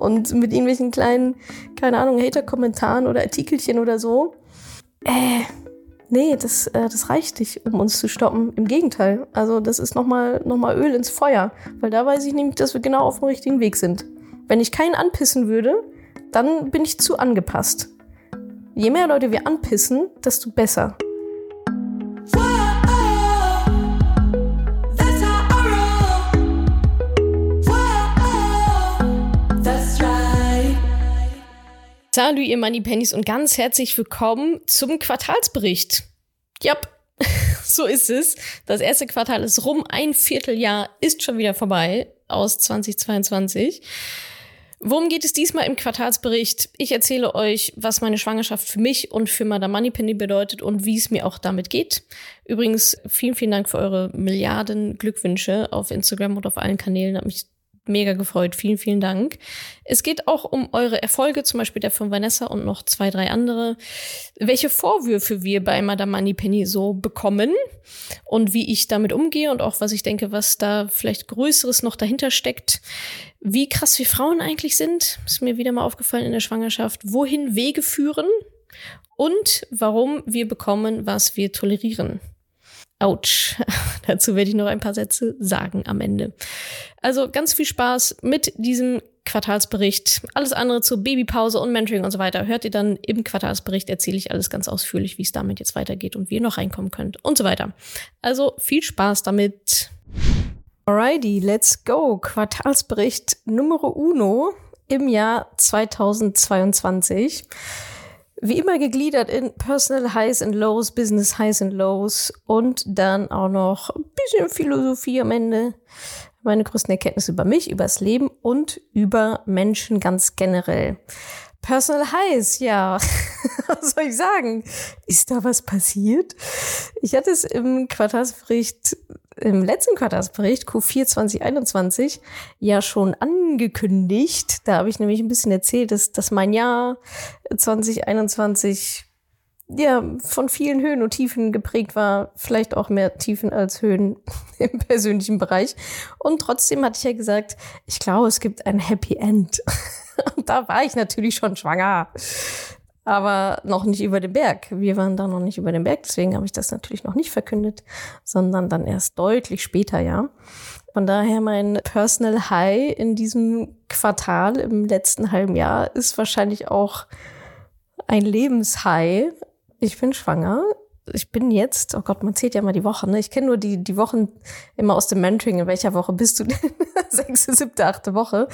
und mit irgendwelchen kleinen, keine Ahnung, Hater-Kommentaren oder Artikelchen oder so. Äh, nee, das, äh, das reicht nicht, um uns zu stoppen. Im Gegenteil. Also, das ist nochmal noch mal Öl ins Feuer. Weil da weiß ich nämlich, dass wir genau auf dem richtigen Weg sind. Wenn ich keinen anpissen würde, dann bin ich zu angepasst. Je mehr Leute wir anpissen, desto besser. Salut, ihr Money Pennies und ganz herzlich willkommen zum Quartalsbericht. Jap, so ist es. Das erste Quartal ist rum. Ein Vierteljahr ist schon wieder vorbei aus 2022. Worum geht es diesmal im Quartalsbericht? Ich erzähle euch, was meine Schwangerschaft für mich und für Madame Moneypenny bedeutet und wie es mir auch damit geht. Übrigens, vielen, vielen Dank für eure Milliarden Glückwünsche auf Instagram und auf allen Kanälen. Hat mich mega gefreut. Vielen, vielen Dank. Es geht auch um eure Erfolge, zum Beispiel der von Vanessa und noch zwei, drei andere. Welche Vorwürfe wir bei Madame Moneypenny so bekommen und wie ich damit umgehe und auch was ich denke, was da vielleicht Größeres noch dahinter steckt. Wie krass wir Frauen eigentlich sind, ist mir wieder mal aufgefallen in der Schwangerschaft. Wohin Wege führen und warum wir bekommen, was wir tolerieren. Autsch. Dazu werde ich noch ein paar Sätze sagen am Ende. Also ganz viel Spaß mit diesem Quartalsbericht. Alles andere zu Babypause und Mentoring und so weiter hört ihr dann im Quartalsbericht. Erzähle ich alles ganz ausführlich, wie es damit jetzt weitergeht und wie ihr noch reinkommen könnt und so weiter. Also viel Spaß damit. Alrighty, let's go. Quartalsbericht Nummer uno im Jahr 2022. Wie immer gegliedert in Personal Highs and Lows, Business Highs and Lows und dann auch noch ein bisschen Philosophie am Ende. Meine größten Erkenntnisse über mich, über das Leben und über Menschen ganz generell. Personal Highs, ja. was soll ich sagen? Ist da was passiert? Ich hatte es im Quartalsbericht im letzten Quartalsbericht Q4 2021 ja schon angekündigt. Da habe ich nämlich ein bisschen erzählt, dass, dass mein Jahr 2021 ja von vielen Höhen und Tiefen geprägt war, vielleicht auch mehr Tiefen als Höhen im persönlichen Bereich. Und trotzdem hatte ich ja gesagt, ich glaube, es gibt ein Happy End. Und da war ich natürlich schon schwanger aber noch nicht über den Berg. Wir waren da noch nicht über den Berg, deswegen habe ich das natürlich noch nicht verkündet, sondern dann erst deutlich später, ja. Von daher mein Personal High in diesem Quartal im letzten halben Jahr ist wahrscheinlich auch ein Lebenshigh. Ich bin schwanger ich bin jetzt, oh Gott, man zählt ja mal die Wochen, ne? Ich kenne nur die, die Wochen immer aus dem Mentoring. In welcher Woche bist du denn? Sechste, siebte, achte Woche.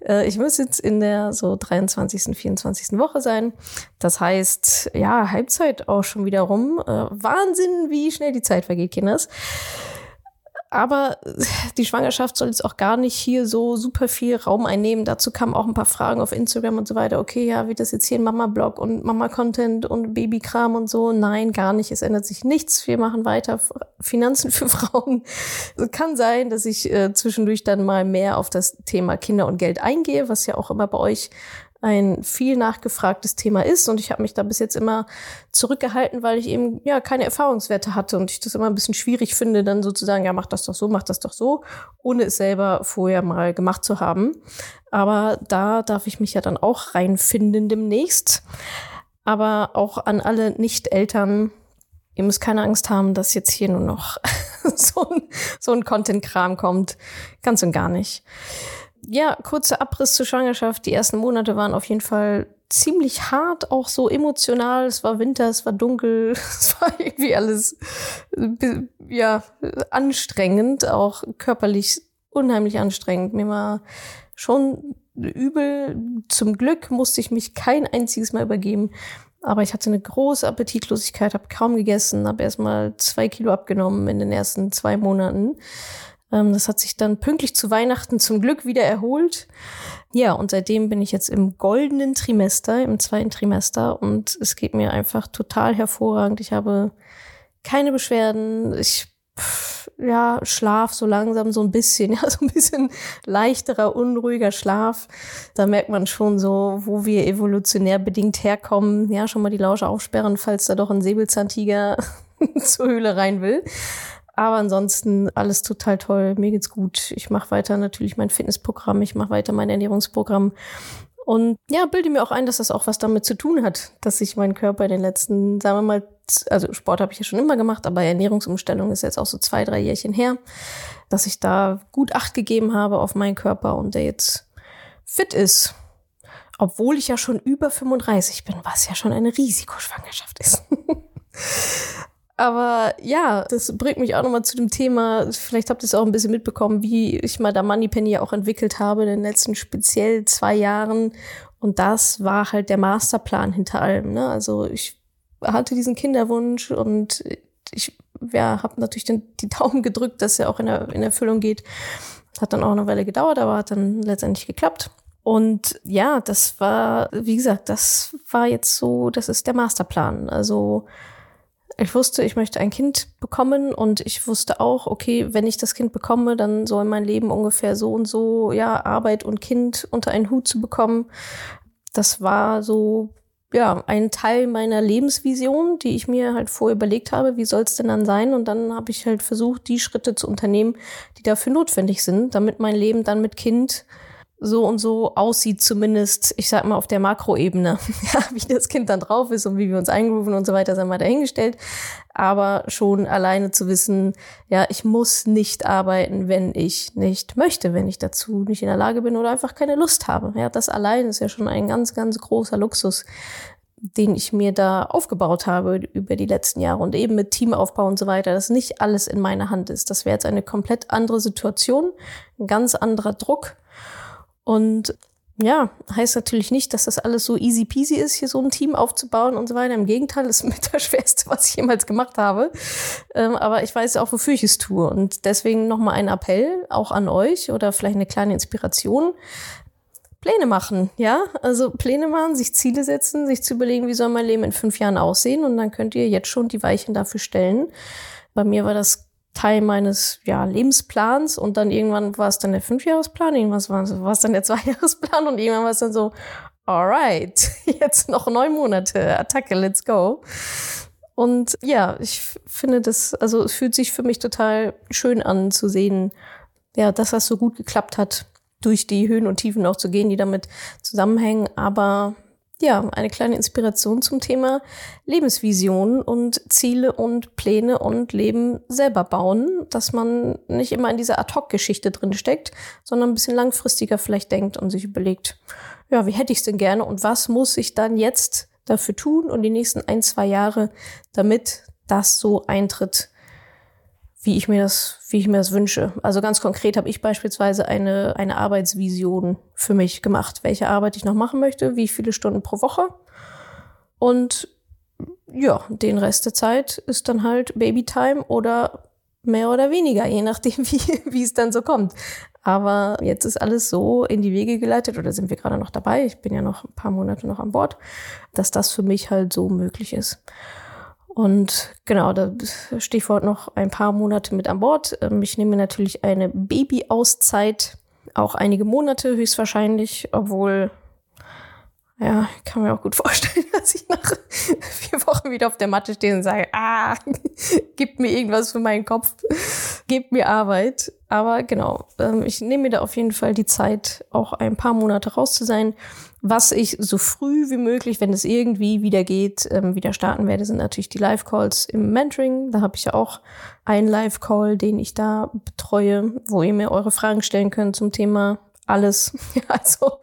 Äh, ich muss jetzt in der so 23., 24. Woche sein. Das heißt, ja, Halbzeit auch schon wieder rum. Äh, Wahnsinn, wie schnell die Zeit vergeht, Kinders. Aber die Schwangerschaft soll jetzt auch gar nicht hier so super viel Raum einnehmen. Dazu kamen auch ein paar Fragen auf Instagram und so weiter. Okay, ja, wie das jetzt hier ein Mama-Blog und Mama-Content und Babykram und so? Nein, gar nicht. Es ändert sich nichts. Wir machen weiter Finanzen für Frauen. Es kann sein, dass ich äh, zwischendurch dann mal mehr auf das Thema Kinder und Geld eingehe, was ja auch immer bei euch ein viel nachgefragtes Thema ist. Und ich habe mich da bis jetzt immer zurückgehalten, weil ich eben ja keine Erfahrungswerte hatte und ich das immer ein bisschen schwierig finde, dann sozusagen, ja, mach das doch so, mach das doch so, ohne es selber vorher mal gemacht zu haben. Aber da darf ich mich ja dann auch reinfinden demnächst. Aber auch an alle Nicht-Eltern, ihr müsst keine Angst haben, dass jetzt hier nur noch so ein, so ein Content-Kram kommt. Ganz und gar nicht ja, kurzer Abriss zur Schwangerschaft. Die ersten Monate waren auf jeden Fall ziemlich hart, auch so emotional. Es war Winter, es war dunkel, es war irgendwie alles, ja, anstrengend, auch körperlich unheimlich anstrengend. Mir war schon übel. Zum Glück musste ich mich kein einziges Mal übergeben. Aber ich hatte eine große Appetitlosigkeit, habe kaum gegessen, habe erst mal zwei Kilo abgenommen in den ersten zwei Monaten. Ähm, das hat sich dann pünktlich zu Weihnachten zum Glück wieder erholt. Ja, und seitdem bin ich jetzt im goldenen Trimester, im zweiten Trimester und es geht mir einfach total hervorragend. Ich habe keine Beschwerden. Ich ja, Schlaf so langsam so ein bisschen, ja, so ein bisschen leichterer, unruhiger Schlaf. Da merkt man schon so, wo wir evolutionär bedingt herkommen. Ja, schon mal die Lausche aufsperren, falls da doch ein Säbelzahntiger zur Höhle rein will. Aber ansonsten alles total toll. Mir geht's gut. Ich mache weiter natürlich mein Fitnessprogramm. Ich mache weiter mein Ernährungsprogramm. Und ja, bilde mir auch ein, dass das auch was damit zu tun hat, dass sich mein Körper in den letzten, sagen wir mal, also Sport habe ich ja schon immer gemacht, aber Ernährungsumstellung ist jetzt auch so zwei, drei Jährchen her, dass ich da gut Acht gegeben habe auf meinen Körper und der jetzt fit ist. Obwohl ich ja schon über 35 bin, was ja schon eine Risikoschwangerschaft ist. Aber ja, das bringt mich auch nochmal zu dem Thema, vielleicht habt ihr es auch ein bisschen mitbekommen, wie ich mal da Moneypenny ja auch entwickelt habe in den letzten speziell zwei Jahren. Und das war halt der Masterplan hinter allem. Ne? Also ich hatte diesen Kinderwunsch und ich ja, habe natürlich den, die Daumen gedrückt, dass er auch in, der, in Erfüllung geht. Hat dann auch eine Weile gedauert, aber hat dann letztendlich geklappt. Und ja, das war, wie gesagt, das war jetzt so, das ist der Masterplan. Also ich wusste, ich möchte ein Kind bekommen und ich wusste auch, okay, wenn ich das Kind bekomme, dann soll mein Leben ungefähr so und so, ja, Arbeit und Kind unter einen Hut zu bekommen. Das war so, ja, ein Teil meiner Lebensvision, die ich mir halt vorher überlegt habe, wie soll es denn dann sein? Und dann habe ich halt versucht, die Schritte zu unternehmen, die dafür notwendig sind, damit mein Leben dann mit Kind so und so aussieht, zumindest, ich sag mal, auf der Makroebene. ja, wie das Kind dann drauf ist und wie wir uns eingerufen und so weiter, sind wir dahingestellt. Aber schon alleine zu wissen, ja, ich muss nicht arbeiten, wenn ich nicht möchte, wenn ich dazu nicht in der Lage bin oder einfach keine Lust habe. Ja, das allein ist ja schon ein ganz, ganz großer Luxus, den ich mir da aufgebaut habe über die letzten Jahre und eben mit Teamaufbau und so weiter, dass nicht alles in meiner Hand ist. Das wäre jetzt eine komplett andere Situation, ein ganz anderer Druck und ja, heißt natürlich nicht, dass das alles so easy peasy ist, hier so ein Team aufzubauen und so weiter. Im Gegenteil, das ist mit das Schwerste, was ich jemals gemacht habe. Ähm, aber ich weiß auch, wofür ich es tue. Und deswegen nochmal ein Appell auch an euch oder vielleicht eine kleine Inspiration. Pläne machen, ja? Also Pläne machen, sich Ziele setzen, sich zu überlegen, wie soll mein Leben in fünf Jahren aussehen. Und dann könnt ihr jetzt schon die Weichen dafür stellen. Bei mir war das Teil meines ja, Lebensplans und dann irgendwann war es dann der Fünfjahresplan, irgendwas war, war es dann der Zweijahresplan und irgendwann war es dann so, alright, jetzt noch neun Monate, Attacke, let's go. Und ja, ich finde das, also es fühlt sich für mich total schön an zu sehen, ja, dass das so gut geklappt hat, durch die Höhen und Tiefen auch zu gehen, die damit zusammenhängen, aber ja, eine kleine Inspiration zum Thema Lebensvision und Ziele und Pläne und Leben selber bauen, dass man nicht immer in dieser Ad-Hoc-Geschichte drin steckt, sondern ein bisschen langfristiger vielleicht denkt und sich überlegt, ja, wie hätte ich es denn gerne und was muss ich dann jetzt dafür tun und die nächsten ein, zwei Jahre, damit das so eintritt, wie ich mir das, wie ich mir das wünsche. Also ganz konkret habe ich beispielsweise eine, eine Arbeitsvision für mich gemacht, welche Arbeit ich noch machen möchte, wie viele Stunden pro Woche. Und ja, den Rest der Zeit ist dann halt Babytime oder mehr oder weniger, je nachdem, wie, wie es dann so kommt. Aber jetzt ist alles so in die Wege geleitet oder sind wir gerade noch dabei. Ich bin ja noch ein paar Monate noch an Bord, dass das für mich halt so möglich ist. Und genau, da Stichwort noch ein paar Monate mit an Bord. Ähm, ich nehme natürlich eine Babyauszeit, auch einige Monate höchstwahrscheinlich, obwohl, ja, ich kann mir auch gut vorstellen, dass ich nach vier Wochen wieder auf der Matte stehe und sage, ah, gib mir irgendwas für meinen Kopf, gib mir Arbeit. Aber genau, ähm, ich nehme mir da auf jeden Fall die Zeit, auch ein paar Monate raus zu sein was ich so früh wie möglich, wenn es irgendwie wieder geht, ähm, wieder starten werde, sind natürlich die Live-Calls im Mentoring. Da habe ich ja auch einen Live-Call, den ich da betreue, wo ihr mir eure Fragen stellen könnt zum Thema alles. also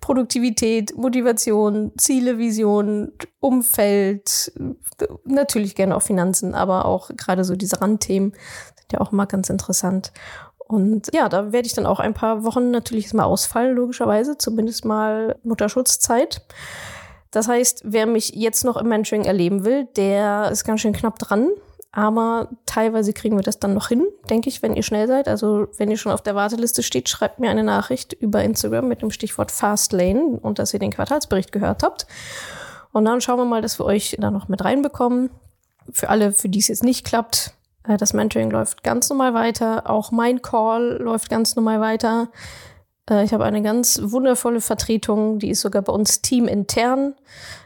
Produktivität, Motivation, Ziele, Vision, Umfeld, natürlich gerne auch Finanzen, aber auch gerade so diese Randthemen sind ja auch mal ganz interessant. Und ja, da werde ich dann auch ein paar Wochen natürlich mal ausfallen, logischerweise, zumindest mal Mutterschutzzeit. Das heißt, wer mich jetzt noch im Mentoring erleben will, der ist ganz schön knapp dran. Aber teilweise kriegen wir das dann noch hin, denke ich, wenn ihr schnell seid. Also wenn ihr schon auf der Warteliste steht, schreibt mir eine Nachricht über Instagram mit dem Stichwort Fastlane und dass ihr den Quartalsbericht gehört habt. Und dann schauen wir mal, dass wir euch da noch mit reinbekommen. Für alle, für die es jetzt nicht klappt, das Mentoring läuft ganz normal weiter. Auch mein Call läuft ganz normal weiter. Äh, ich habe eine ganz wundervolle Vertretung, die ist sogar bei uns teamintern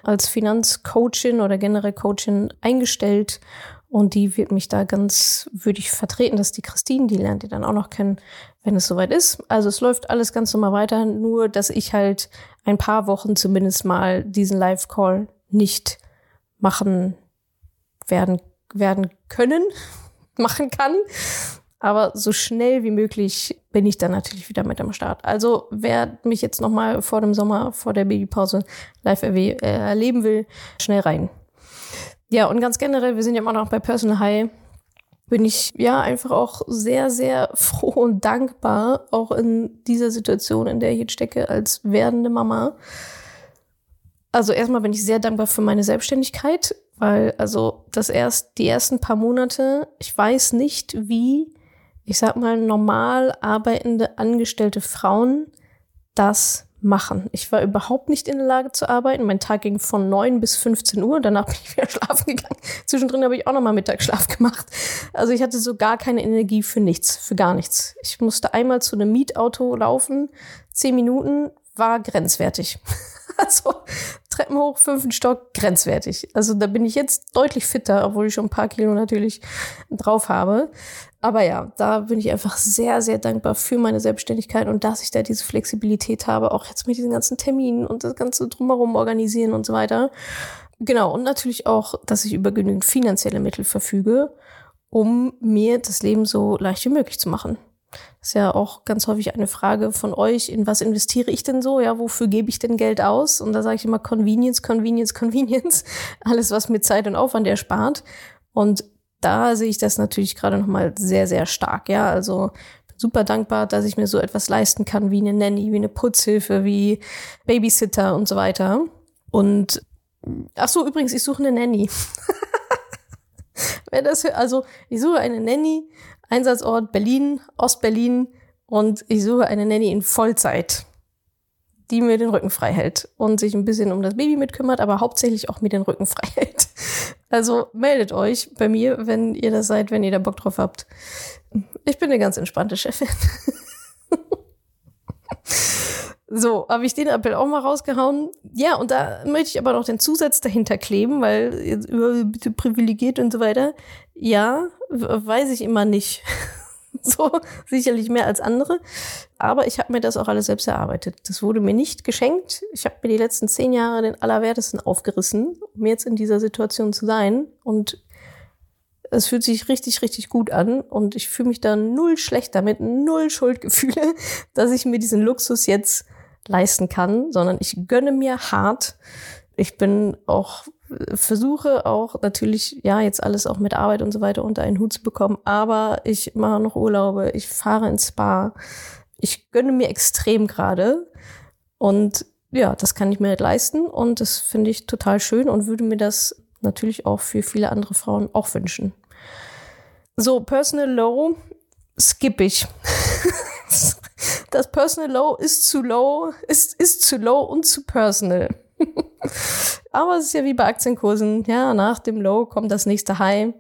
als Finanzcoachin oder generell Coachin eingestellt. Und die wird mich da ganz würdig vertreten. Das ist die Christine, die lernt ihr dann auch noch kennen, wenn es soweit ist. Also es läuft alles ganz normal weiter, nur dass ich halt ein paar Wochen zumindest mal diesen Live-Call nicht machen werden, werden können, machen kann. Aber so schnell wie möglich bin ich dann natürlich wieder mit am Start. Also wer mich jetzt noch mal vor dem Sommer, vor der Babypause live äh, erleben will, schnell rein. Ja, und ganz generell, wir sind ja immer noch bei Personal High, bin ich ja einfach auch sehr, sehr froh und dankbar, auch in dieser Situation, in der ich jetzt stecke, als werdende Mama. Also erstmal bin ich sehr dankbar für meine Selbstständigkeit, weil also das erst die ersten paar Monate, ich weiß nicht, wie, ich sag mal, normal arbeitende angestellte Frauen das machen. Ich war überhaupt nicht in der Lage zu arbeiten. Mein Tag ging von 9 bis 15 Uhr. Danach bin ich wieder schlafen gegangen. Zwischendrin habe ich auch nochmal Mittagsschlaf gemacht. Also ich hatte so gar keine Energie für nichts, für gar nichts. Ich musste einmal zu einem Mietauto laufen. Zehn Minuten war grenzwertig. Also Treppen hoch, fünften Stock, grenzwertig. Also da bin ich jetzt deutlich fitter, obwohl ich schon ein paar Kilo natürlich drauf habe. Aber ja, da bin ich einfach sehr, sehr dankbar für meine Selbstständigkeit und dass ich da diese Flexibilität habe, auch jetzt mit diesen ganzen Terminen und das Ganze drumherum organisieren und so weiter. Genau, und natürlich auch, dass ich über genügend finanzielle Mittel verfüge, um mir das Leben so leicht wie möglich zu machen. Ist ja auch ganz häufig eine Frage von euch, in was investiere ich denn so? Ja, wofür gebe ich denn Geld aus? Und da sage ich immer Convenience, Convenience, Convenience. Alles, was mir Zeit und Aufwand erspart. Und da sehe ich das natürlich gerade nochmal sehr, sehr stark. Ja, also super dankbar, dass ich mir so etwas leisten kann wie eine Nanny, wie eine Putzhilfe, wie Babysitter und so weiter. Und ach so, übrigens, ich suche eine Nanny. Wer das, also ich suche eine Nanny, Einsatzort Berlin, Ostberlin und ich suche eine Nanny in Vollzeit die mir den Rücken frei hält und sich ein bisschen um das Baby mitkümmert, aber hauptsächlich auch mir den Rücken frei hält. Also meldet euch bei mir, wenn ihr das seid, wenn ihr da Bock drauf habt. Ich bin eine ganz entspannte Chefin. So, habe ich den Appell auch mal rausgehauen. Ja, und da möchte ich aber noch den Zusatz dahinter kleben, weil jetzt bitte privilegiert und so weiter. Ja, weiß ich immer nicht. so sicherlich mehr als andere. Aber ich habe mir das auch alles selbst erarbeitet. Das wurde mir nicht geschenkt. Ich habe mir die letzten zehn Jahre den Allerwertesten aufgerissen, um jetzt in dieser Situation zu sein. Und es fühlt sich richtig, richtig gut an. Und ich fühle mich da null schlecht damit, null Schuldgefühle, dass ich mir diesen Luxus jetzt leisten kann, sondern ich gönne mir hart. Ich bin auch versuche auch natürlich, ja, jetzt alles auch mit Arbeit und so weiter unter einen Hut zu bekommen, aber ich mache noch Urlaube, ich fahre ins Spa, ich gönne mir extrem gerade und ja, das kann ich mir leisten und das finde ich total schön und würde mir das natürlich auch für viele andere Frauen auch wünschen. So, Personal Low skip ich. das Personal Low ist zu low, ist, ist zu low und zu personal. Aber es ist ja wie bei Aktienkursen. Ja, nach dem Low kommt das nächste High.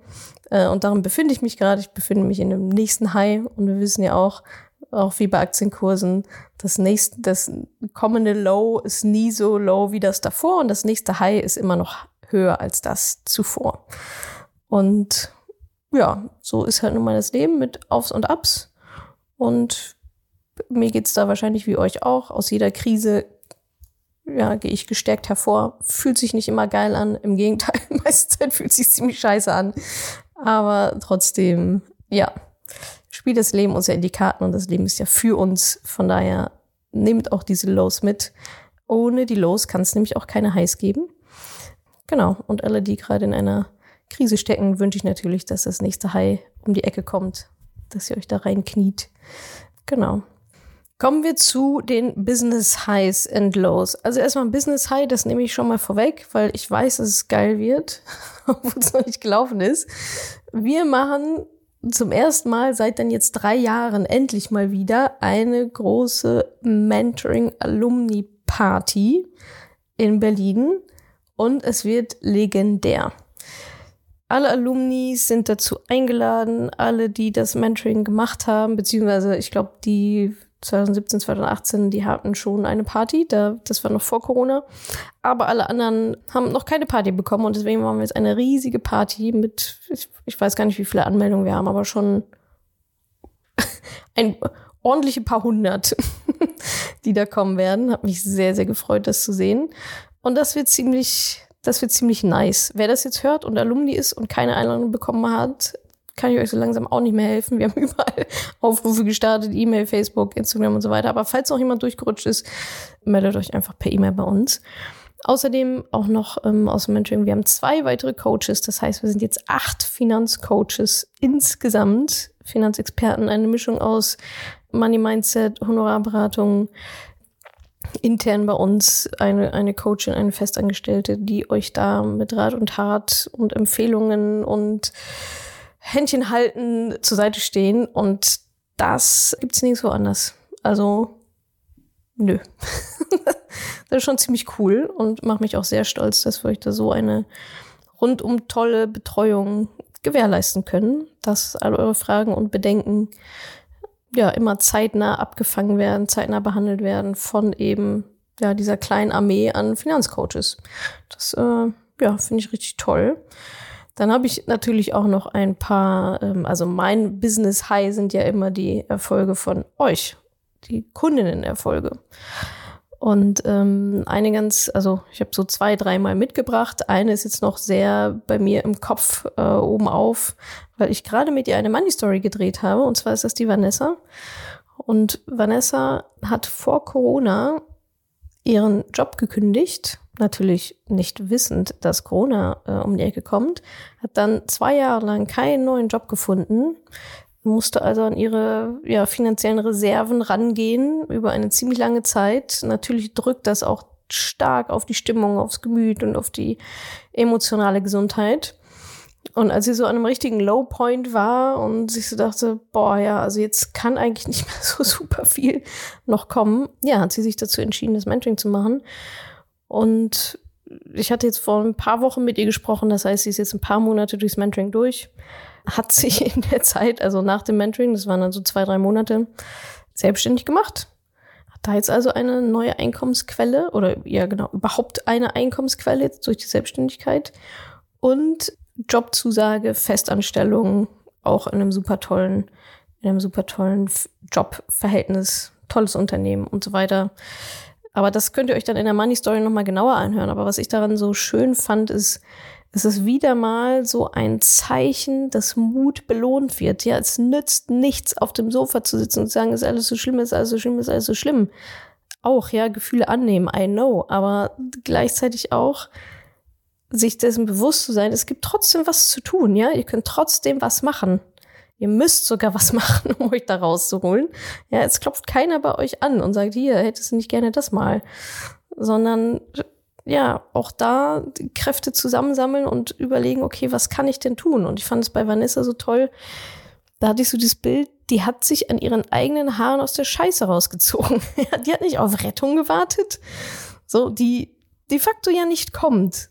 Äh, und darum befinde ich mich gerade. Ich befinde mich in dem nächsten High. Und wir wissen ja auch, auch wie bei Aktienkursen, das nächste, das kommende Low ist nie so low wie das davor. Und das nächste High ist immer noch höher als das zuvor. Und ja, so ist halt nun mal das Leben mit Aufs und Ups. Und mir geht's da wahrscheinlich wie euch auch. Aus jeder Krise ja, gehe ich gestärkt hervor. Fühlt sich nicht immer geil an. Im Gegenteil, meiste Zeit fühlt sich ziemlich scheiße an. Aber trotzdem, ja, spielt das Leben uns ja in die Karten und das Leben ist ja für uns. Von daher nehmt auch diese Lows mit. Ohne die Lows kann es nämlich auch keine Highs geben. Genau. Und alle, die gerade in einer Krise stecken, wünsche ich natürlich, dass das nächste High um die Ecke kommt, dass ihr euch da reinkniet. Genau. Kommen wir zu den Business Highs and Lows. Also erstmal ein Business High, das nehme ich schon mal vorweg, weil ich weiß, dass es geil wird, obwohl es noch nicht gelaufen ist. Wir machen zum ersten Mal seit dann jetzt drei Jahren endlich mal wieder eine große Mentoring Alumni Party in Berlin und es wird legendär. Alle Alumni sind dazu eingeladen, alle, die das Mentoring gemacht haben, beziehungsweise ich glaube, die 2017, 2018, die hatten schon eine Party, da, das war noch vor Corona. Aber alle anderen haben noch keine Party bekommen und deswegen machen wir jetzt eine riesige Party mit, ich, ich weiß gar nicht, wie viele Anmeldungen wir haben, aber schon ein ordentliche paar hundert, die da kommen werden. Hat mich sehr, sehr gefreut, das zu sehen. Und das wird ziemlich, das wird ziemlich nice. Wer das jetzt hört und Alumni ist und keine Einladung bekommen hat, kann ich euch so langsam auch nicht mehr helfen. Wir haben überall Aufrufe gestartet, E-Mail, Facebook, Instagram und so weiter. Aber falls noch jemand durchgerutscht ist, meldet euch einfach per E-Mail bei uns. Außerdem auch noch ähm, aus dem Mentoring, wir haben zwei weitere Coaches. Das heißt, wir sind jetzt acht Finanzcoaches insgesamt, Finanzexperten, eine Mischung aus Money Mindset, Honorarberatung, intern bei uns eine, eine Coachin, eine Festangestellte, die euch da mit Rat und Tat und Empfehlungen und Händchen halten zur Seite stehen. Und das gibt's nirgendwo anders. Also, nö. das ist schon ziemlich cool und macht mich auch sehr stolz, dass wir euch da so eine rundum tolle Betreuung gewährleisten können, dass all eure Fragen und Bedenken ja immer zeitnah abgefangen werden, zeitnah behandelt werden von eben ja dieser kleinen Armee an Finanzcoaches. Das äh, ja finde ich richtig toll. Dann habe ich natürlich auch noch ein paar, ähm, also mein Business High sind ja immer die Erfolge von euch, die Kundinnen-Erfolge. Und ähm, eine ganz, also ich habe so zwei, dreimal mitgebracht. Eine ist jetzt noch sehr bei mir im Kopf äh, oben auf, weil ich gerade mit ihr eine Money Story gedreht habe. Und zwar ist das die Vanessa. Und Vanessa hat vor Corona ihren Job gekündigt, natürlich nicht wissend, dass Corona äh, um die Ecke kommt, hat dann zwei Jahre lang keinen neuen Job gefunden, musste also an ihre ja, finanziellen Reserven rangehen über eine ziemlich lange Zeit. Natürlich drückt das auch stark auf die Stimmung, aufs Gemüt und auf die emotionale Gesundheit. Und als sie so an einem richtigen Low Point war und sich so dachte, boah, ja, also jetzt kann eigentlich nicht mehr so super viel noch kommen, ja, hat sie sich dazu entschieden, das Mentoring zu machen. Und ich hatte jetzt vor ein paar Wochen mit ihr gesprochen, das heißt, sie ist jetzt ein paar Monate durchs Mentoring durch, hat sich in der Zeit, also nach dem Mentoring, das waren dann so zwei, drei Monate, selbstständig gemacht. Hat da jetzt also eine neue Einkommensquelle oder ja genau, überhaupt eine Einkommensquelle jetzt durch die Selbstständigkeit und Jobzusage, Festanstellung, auch in einem super tollen, in einem super tollen Jobverhältnis, tolles Unternehmen und so weiter. Aber das könnt ihr euch dann in der Money Story nochmal genauer anhören. Aber was ich daran so schön fand, ist, es ist wieder mal so ein Zeichen, dass Mut belohnt wird. Ja, es nützt nichts, auf dem Sofa zu sitzen und zu sagen, ist alles so schlimm, ist alles so schlimm, ist alles so schlimm. Auch, ja, Gefühle annehmen, I know. Aber gleichzeitig auch, sich dessen bewusst zu sein, es gibt trotzdem was zu tun, ja. Ihr könnt trotzdem was machen. Ihr müsst sogar was machen, um euch da rauszuholen. Ja, es klopft keiner bei euch an und sagt, hier, hättest du nicht gerne das mal. Sondern, ja, auch da Kräfte zusammensammeln und überlegen, okay, was kann ich denn tun? Und ich fand es bei Vanessa so toll. Da hatte ich so dieses Bild, die hat sich an ihren eigenen Haaren aus der Scheiße rausgezogen. die hat nicht auf Rettung gewartet. So, die de facto ja nicht kommt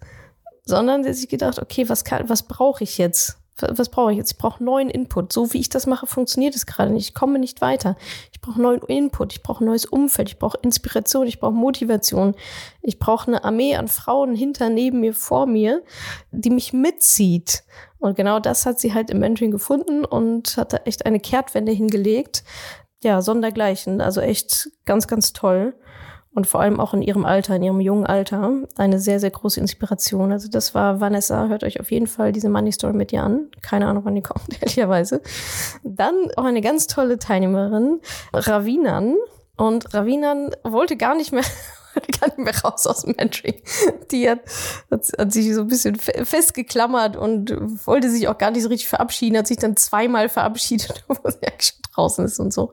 sondern der sich gedacht, okay, was kann, was brauche ich jetzt? Was brauche ich jetzt? Ich brauche neuen Input. So wie ich das mache, funktioniert es gerade nicht. Ich komme nicht weiter. Ich brauche neuen Input. Ich brauche neues Umfeld. Ich brauche Inspiration. Ich brauche Motivation. Ich brauche eine Armee an Frauen hinter, neben mir, vor mir, die mich mitzieht. Und genau das hat sie halt im Mentoring gefunden und hat da echt eine Kehrtwende hingelegt. Ja, sondergleichen. Also echt ganz, ganz toll und vor allem auch in ihrem Alter, in ihrem jungen Alter, eine sehr, sehr große Inspiration. Also das war Vanessa, hört euch auf jeden Fall diese Money Story mit ihr an. Keine Ahnung, wann die kommt, ehrlicherweise. Dann auch eine ganz tolle Teilnehmerin, Ravinan. Und Ravinan wollte gar nicht mehr gar nicht mehr raus aus dem Mentoring. Die hat, hat, hat sich so ein bisschen festgeklammert und wollte sich auch gar nicht so richtig verabschieden, hat sich dann zweimal verabschiedet, obwohl sie eigentlich schon draußen ist und so.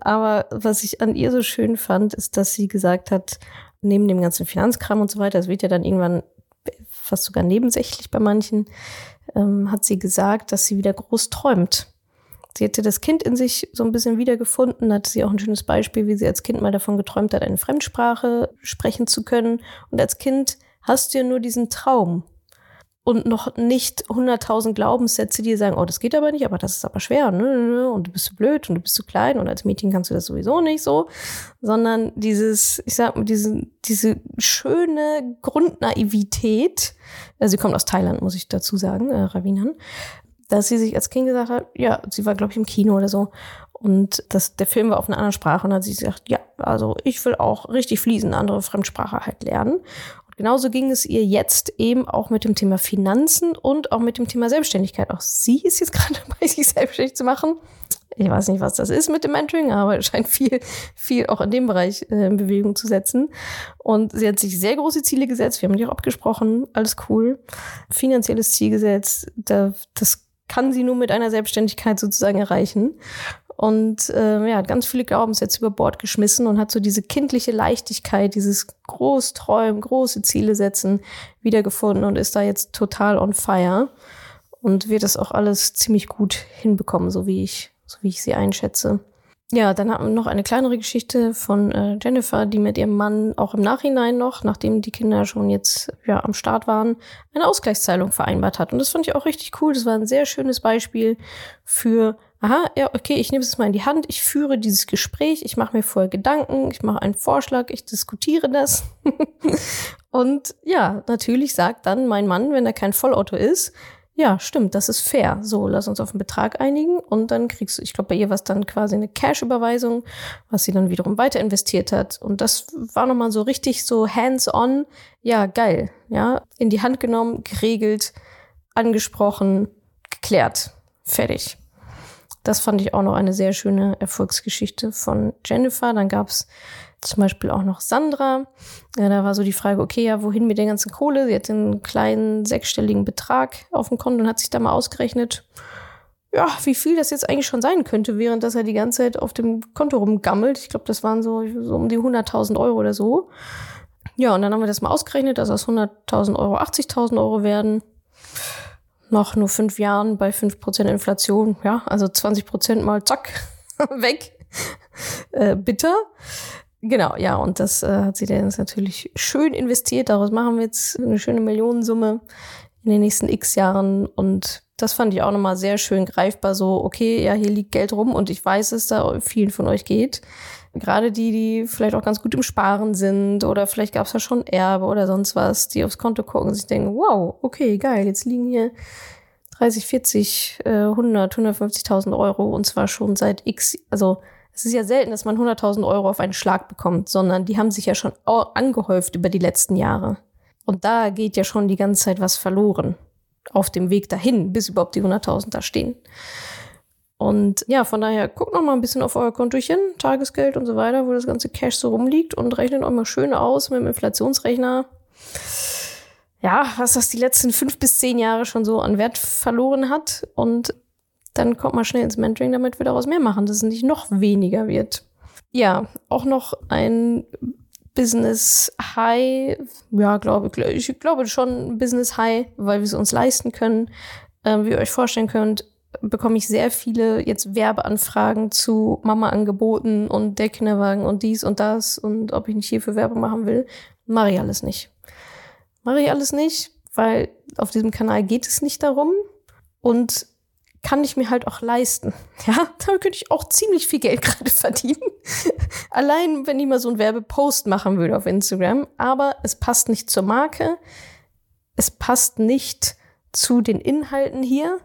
Aber was ich an ihr so schön fand, ist, dass sie gesagt hat, neben dem ganzen Finanzkram und so weiter, das wird ja dann irgendwann fast sogar nebensächlich bei manchen, ähm, hat sie gesagt, dass sie wieder groß träumt. Sie hätte das Kind in sich so ein bisschen wiedergefunden, hatte sie auch ein schönes Beispiel, wie sie als Kind mal davon geträumt hat, eine Fremdsprache sprechen zu können. Und als Kind hast du ja nur diesen Traum. und noch nicht 100.000 Glaubenssätze, die sagen, oh, das geht aber nicht, aber das ist aber schwer, ne, und du bist zu blöd und du bist zu klein und als Mädchen kannst du das sowieso nicht so, sondern dieses, ich sag mal, diese, diese schöne Grundnaivität, also sie kommt aus Thailand, muss ich dazu sagen, äh, Ravinan, dass sie sich als Kind gesagt hat, ja, sie war, glaube ich, im Kino oder so, und das, der Film war auf einer anderen Sprache und dann hat sie gesagt, ja, also ich will auch richtig fließend andere Fremdsprache halt lernen. Genauso ging es ihr jetzt eben auch mit dem Thema Finanzen und auch mit dem Thema Selbstständigkeit. Auch sie ist jetzt gerade dabei, sich selbstständig zu machen. Ich weiß nicht, was das ist mit dem Mentoring, aber es scheint viel, viel auch in dem Bereich äh, in Bewegung zu setzen. Und sie hat sich sehr große Ziele gesetzt. Wir haben die auch abgesprochen. Alles cool. Finanzielles Ziel gesetzt. Da, das kann sie nur mit einer Selbstständigkeit sozusagen erreichen und äh, ja, hat ganz viele Glaubenssätze über Bord geschmissen und hat so diese kindliche Leichtigkeit, dieses Großträumen, große Ziele setzen wiedergefunden und ist da jetzt total on fire und wird das auch alles ziemlich gut hinbekommen, so wie ich, so wie ich sie einschätze. Ja, dann haben wir noch eine kleinere Geschichte von äh, Jennifer, die mit ihrem Mann auch im Nachhinein noch, nachdem die Kinder schon jetzt ja am Start waren, eine Ausgleichszahlung vereinbart hat. Und das fand ich auch richtig cool. Das war ein sehr schönes Beispiel für aha, ja, okay, ich nehme es mal in die Hand, ich führe dieses Gespräch, ich mache mir vorher Gedanken, ich mache einen Vorschlag, ich diskutiere das. und ja, natürlich sagt dann mein Mann, wenn er kein Vollauto ist, ja, stimmt, das ist fair. So, lass uns auf einen Betrag einigen und dann kriegst du, ich glaube, bei ihr war es dann quasi eine Cash-Überweisung, was sie dann wiederum weiter investiert hat. Und das war nochmal so richtig so hands-on, ja, geil, ja, in die Hand genommen, geregelt, angesprochen, geklärt, fertig. Das fand ich auch noch eine sehr schöne Erfolgsgeschichte von Jennifer. Dann gab es zum Beispiel auch noch Sandra. Ja, da war so die Frage, okay, ja, wohin mit der ganzen Kohle? Sie hat einen kleinen sechsstelligen Betrag auf dem Konto und hat sich da mal ausgerechnet, ja, wie viel das jetzt eigentlich schon sein könnte, während dass er die ganze Zeit auf dem Konto rumgammelt. Ich glaube, das waren so, so um die 100.000 Euro oder so. Ja, und dann haben wir das mal ausgerechnet, dass aus 100.000 Euro 80.000 Euro werden nach nur fünf Jahren bei fünf Prozent Inflation, ja, also 20 Prozent mal zack, weg. äh, bitter. Genau, ja, und das äh, hat sie dann jetzt natürlich schön investiert. Daraus machen wir jetzt eine schöne Millionensumme in den nächsten x Jahren. Und das fand ich auch nochmal sehr schön greifbar. So, okay, ja, hier liegt Geld rum und ich weiß, es da vielen von euch geht gerade die, die vielleicht auch ganz gut im Sparen sind oder vielleicht gab es ja schon Erbe oder sonst was, die aufs Konto gucken und sich denken, wow, okay, geil, jetzt liegen hier 30, 40, äh, 100, 150.000 Euro und zwar schon seit x, also es ist ja selten, dass man 100.000 Euro auf einen Schlag bekommt, sondern die haben sich ja schon angehäuft über die letzten Jahre. Und da geht ja schon die ganze Zeit was verloren auf dem Weg dahin, bis überhaupt die 100.000 da stehen. Und ja, von daher guckt noch mal ein bisschen auf euer Kontochen, Tagesgeld und so weiter, wo das ganze Cash so rumliegt und rechnet euch mal schön aus mit dem Inflationsrechner. Ja, was das die letzten fünf bis zehn Jahre schon so an Wert verloren hat. Und dann kommt mal schnell ins Mentoring, damit wir daraus mehr machen, dass es nicht noch weniger wird. Ja, auch noch ein Business High, ja, glaube ich, ich glaube schon Business High, weil wir es uns leisten können. Äh, wie ihr euch vorstellen könnt, bekomme ich sehr viele jetzt Werbeanfragen zu Mama-Angeboten und der Kinderwagen und dies und das und ob ich nicht hierfür Werbung machen will. Mache ich alles nicht. Mache ich alles nicht, weil auf diesem Kanal geht es nicht darum und kann ich mir halt auch leisten. Ja, damit könnte ich auch ziemlich viel Geld gerade verdienen. Allein, wenn ich mal so einen Werbepost machen würde auf Instagram. Aber es passt nicht zur Marke. Es passt nicht zu den Inhalten hier.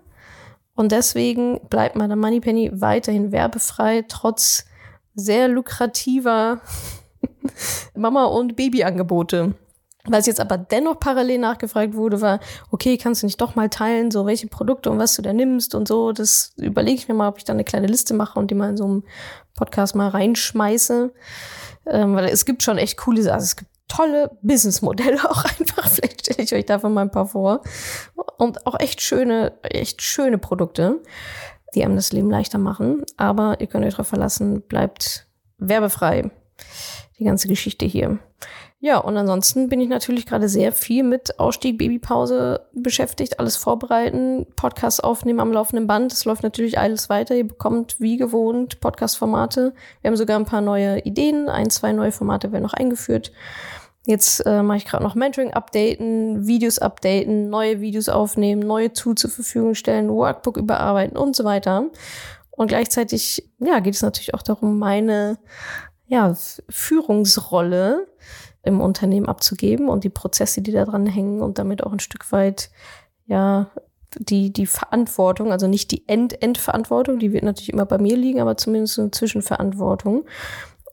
Und deswegen bleibt meine Moneypenny weiterhin werbefrei, trotz sehr lukrativer Mama- und Babyangebote. Was jetzt aber dennoch parallel nachgefragt wurde, war, okay, kannst du nicht doch mal teilen, so welche Produkte und was du da nimmst und so. Das überlege ich mir mal, ob ich da eine kleine Liste mache und die mal in so einem Podcast mal reinschmeiße. Ähm, weil es gibt schon echt coole Sachen. Also es gibt tolle Businessmodelle auch einfach. Vielleicht stelle ich euch davon mal ein paar vor. Und auch echt schöne, echt schöne Produkte, die einem das Leben leichter machen. Aber ihr könnt euch darauf verlassen, bleibt werbefrei. Die ganze Geschichte hier. Ja, und ansonsten bin ich natürlich gerade sehr viel mit Ausstieg, Babypause beschäftigt, alles vorbereiten, Podcasts aufnehmen am laufenden Band. Es läuft natürlich alles weiter. Ihr bekommt wie gewohnt Podcast-Formate. Wir haben sogar ein paar neue Ideen. Ein, zwei neue Formate werden noch eingeführt. Jetzt äh, mache ich gerade noch Mentoring updaten, Videos updaten, neue Videos aufnehmen, neue Tools zur Verfügung stellen, Workbook überarbeiten und so weiter. Und gleichzeitig, ja, geht es natürlich auch darum, meine ja, Führungsrolle im Unternehmen abzugeben und die Prozesse, die da dran hängen und damit auch ein Stück weit, ja, die, die Verantwortung, also nicht die End-End-Verantwortung, die wird natürlich immer bei mir liegen, aber zumindest eine Zwischenverantwortung.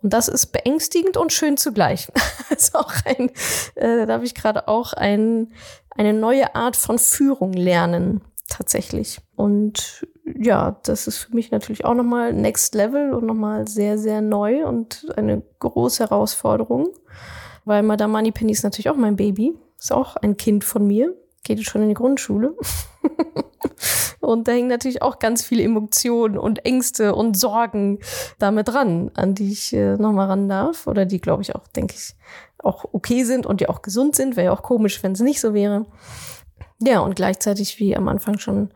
Und das ist beängstigend und schön zugleich. ist auch ein, äh, da habe ich gerade auch ein, eine neue Art von Führung lernen, tatsächlich. Und ja, das ist für mich natürlich auch nochmal Next Level und nochmal sehr, sehr neu und eine große Herausforderung. Weil Madame Moneypenny ist natürlich auch mein Baby. Ist auch ein Kind von mir. Geht schon in die Grundschule. und da hängen natürlich auch ganz viele Emotionen und Ängste und Sorgen damit dran, an die ich äh, nochmal ran darf. Oder die, glaube ich, auch, denke ich, auch okay sind und die auch gesund sind. Wäre ja auch komisch, wenn es nicht so wäre. Ja, und gleichzeitig, wie am Anfang schon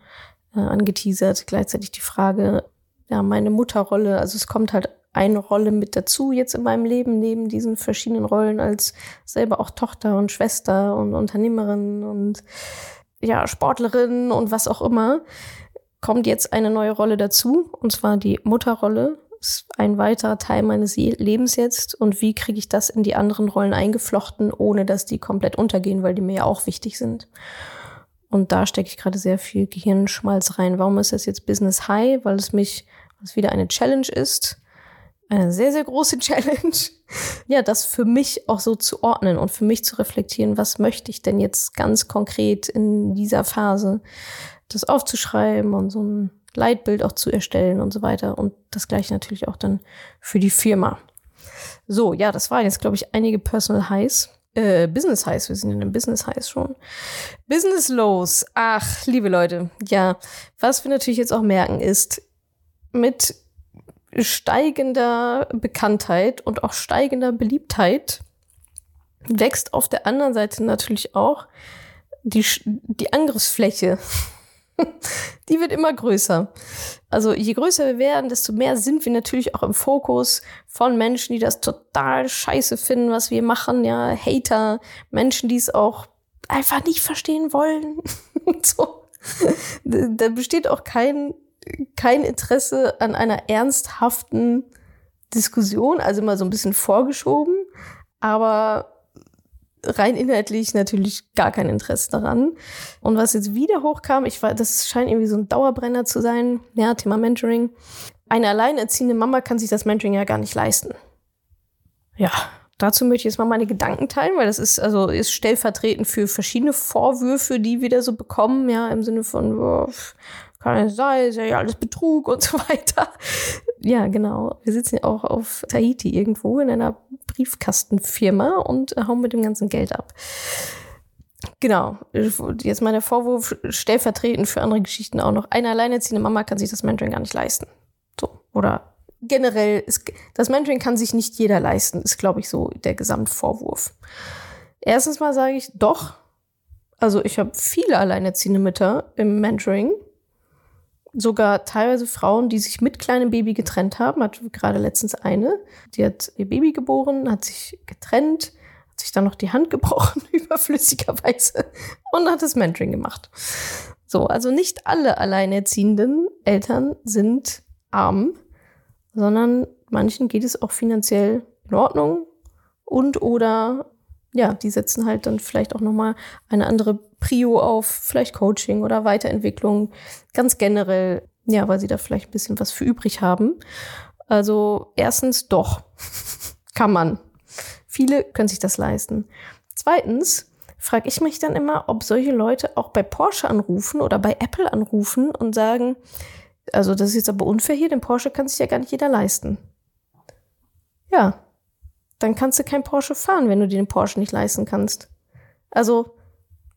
äh, angeteasert, gleichzeitig die Frage, ja, meine Mutterrolle, also es kommt halt eine Rolle mit dazu jetzt in meinem Leben, neben diesen verschiedenen Rollen als selber auch Tochter und Schwester und Unternehmerin und ja, Sportlerin und was auch immer, kommt jetzt eine neue Rolle dazu, und zwar die Mutterrolle. Ist ein weiterer Teil meines Lebens jetzt. Und wie kriege ich das in die anderen Rollen eingeflochten, ohne dass die komplett untergehen, weil die mir ja auch wichtig sind. Und da stecke ich gerade sehr viel Gehirnschmalz rein. Warum ist das jetzt Business High? Weil es mich, weil es wieder eine Challenge ist. Eine sehr, sehr große Challenge. ja, das für mich auch so zu ordnen und für mich zu reflektieren, was möchte ich denn jetzt ganz konkret in dieser Phase, das aufzuschreiben und so ein Leitbild auch zu erstellen und so weiter. Und das gleiche natürlich auch dann für die Firma. So, ja, das waren jetzt, glaube ich, einige Personal Highs. Äh, Business heißt, wir sind in dem Business heißt schon. Business los. Ach, liebe Leute, ja, was wir natürlich jetzt auch merken ist, mit steigender Bekanntheit und auch steigender Beliebtheit wächst auf der anderen Seite natürlich auch die, die Angriffsfläche die wird immer größer. Also je größer wir werden, desto mehr sind wir natürlich auch im Fokus von Menschen, die das total scheiße finden, was wir machen. Ja, Hater, Menschen, die es auch einfach nicht verstehen wollen. so. Da besteht auch kein, kein Interesse an einer ernsthaften Diskussion, also mal so ein bisschen vorgeschoben. Aber rein inhaltlich natürlich gar kein Interesse daran. Und was jetzt wieder hochkam, ich war, das scheint irgendwie so ein Dauerbrenner zu sein, ja, Thema Mentoring. Eine alleinerziehende Mama kann sich das Mentoring ja gar nicht leisten. Ja, dazu möchte ich jetzt mal meine Gedanken teilen, weil das ist also ist stellvertretend für verschiedene Vorwürfe, die wir da so bekommen, ja, im Sinne von, oh, kann es sein, ist ja alles Betrug und so weiter. Ja, genau. Wir sitzen ja auch auf Tahiti irgendwo in einer Briefkastenfirma und hauen mit dem ganzen Geld ab. Genau. Jetzt meine Vorwurf stellvertretend für andere Geschichten auch noch. Eine alleinerziehende Mama kann sich das Mentoring gar nicht leisten. So. Oder generell, ist, das Mentoring kann sich nicht jeder leisten, ist, glaube ich, so der Gesamtvorwurf. Erstens mal sage ich doch, also ich habe viele alleinerziehende Mütter im Mentoring sogar teilweise Frauen, die sich mit kleinem Baby getrennt haben. Hat gerade letztens eine, die hat ihr Baby geboren, hat sich getrennt, hat sich dann noch die Hand gebrochen, überflüssigerweise, und hat das Mentoring gemacht. So, also nicht alle alleinerziehenden Eltern sind arm, sondern manchen geht es auch finanziell in Ordnung und oder ja, die setzen halt dann vielleicht auch nochmal eine andere Prio auf, vielleicht Coaching oder Weiterentwicklung, ganz generell, ja, weil sie da vielleicht ein bisschen was für übrig haben. Also erstens doch, kann man. Viele können sich das leisten. Zweitens frage ich mich dann immer, ob solche Leute auch bei Porsche anrufen oder bei Apple anrufen und sagen, also das ist jetzt aber unfair hier, denn Porsche kann sich ja gar nicht jeder leisten. Ja, dann kannst du kein Porsche fahren, wenn du dir den Porsche nicht leisten kannst. Also,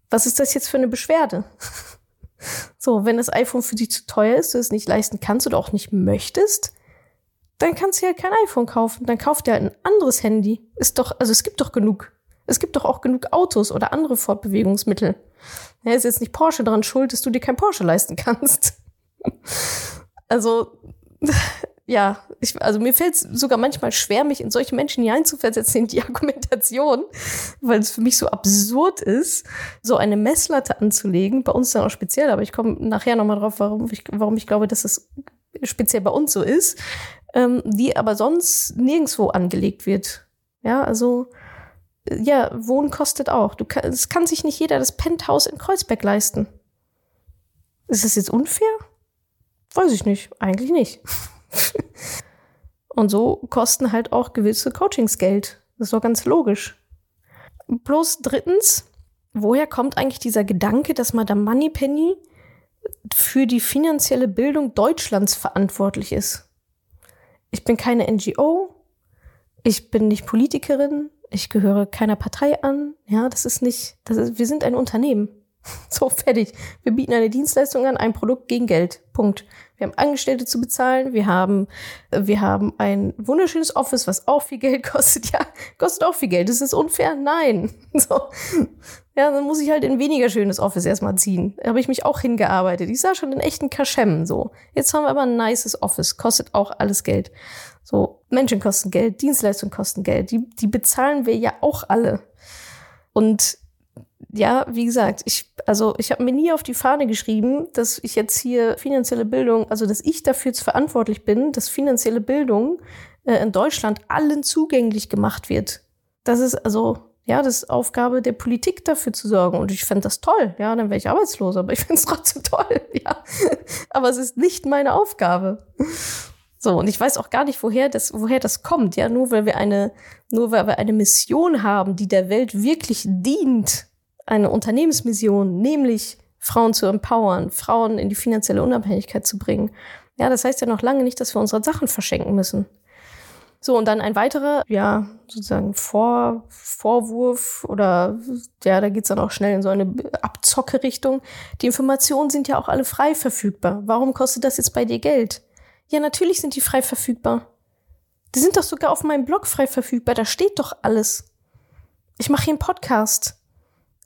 was ist das jetzt für eine Beschwerde? so, wenn das iPhone für dich zu teuer ist, du es nicht leisten kannst oder auch nicht möchtest, dann kannst du ja kein iPhone kaufen. Dann kauf dir halt ein anderes Handy. Ist doch, also es gibt doch genug. Es gibt doch auch genug Autos oder andere Fortbewegungsmittel. Ja, ist jetzt nicht Porsche dran schuld, dass du dir kein Porsche leisten kannst. also, ja, ich, also mir fällt es sogar manchmal schwer, mich in solche Menschen hineinzuversetzen in die Argumentation, weil es für mich so absurd ist, so eine Messlatte anzulegen. Bei uns dann auch speziell, aber ich komme nachher nochmal drauf, warum ich, warum ich glaube, dass es speziell bei uns so ist, ähm, die aber sonst nirgendwo angelegt wird. Ja, also ja, Wohnen kostet auch. Du kann, es kann sich nicht jeder das Penthouse in Kreuzberg leisten. Ist das jetzt unfair? Weiß ich nicht. Eigentlich nicht. Und so kosten halt auch gewisse Coachings Geld. Das ist doch ganz logisch. Bloß drittens, woher kommt eigentlich dieser Gedanke, dass Madame Moneypenny für die finanzielle Bildung Deutschlands verantwortlich ist? Ich bin keine NGO, ich bin nicht Politikerin, ich gehöre keiner Partei an. Ja, das ist nicht, das ist, wir sind ein Unternehmen. So, fertig. Wir bieten eine Dienstleistung an, ein Produkt gegen Geld. Punkt. Wir haben Angestellte zu bezahlen, wir haben, wir haben ein wunderschönes Office, was auch viel Geld kostet. Ja, kostet auch viel Geld. Ist das unfair? Nein. So. Ja, dann muss ich halt ein weniger schönes Office erstmal ziehen. Da habe ich mich auch hingearbeitet. Ich sah schon in echten Kaschem so. Jetzt haben wir aber ein nices Office, kostet auch alles Geld. So, Menschen kosten Geld, Dienstleistungen kosten Geld. Die, die bezahlen wir ja auch alle. Und ja, wie gesagt, ich, also ich habe mir nie auf die Fahne geschrieben, dass ich jetzt hier finanzielle Bildung, also dass ich dafür verantwortlich bin, dass finanzielle Bildung äh, in Deutschland allen zugänglich gemacht wird. Das ist also, ja, das ist Aufgabe der Politik dafür zu sorgen. Und ich fände das toll, ja, dann wäre ich arbeitslos, aber ich finde es trotzdem toll, ja. Aber es ist nicht meine Aufgabe. So, und ich weiß auch gar nicht, woher das, woher das kommt, ja, nur weil wir eine, nur weil wir eine Mission haben, die der Welt wirklich dient eine Unternehmensmission, nämlich Frauen zu empowern, Frauen in die finanzielle Unabhängigkeit zu bringen. Ja, das heißt ja noch lange nicht, dass wir unsere Sachen verschenken müssen. So, und dann ein weiterer, ja, sozusagen Vor Vorwurf oder ja, da geht's dann auch schnell in so eine Abzocke-Richtung. Die Informationen sind ja auch alle frei verfügbar. Warum kostet das jetzt bei dir Geld? Ja, natürlich sind die frei verfügbar. Die sind doch sogar auf meinem Blog frei verfügbar. Da steht doch alles. Ich mache hier einen Podcast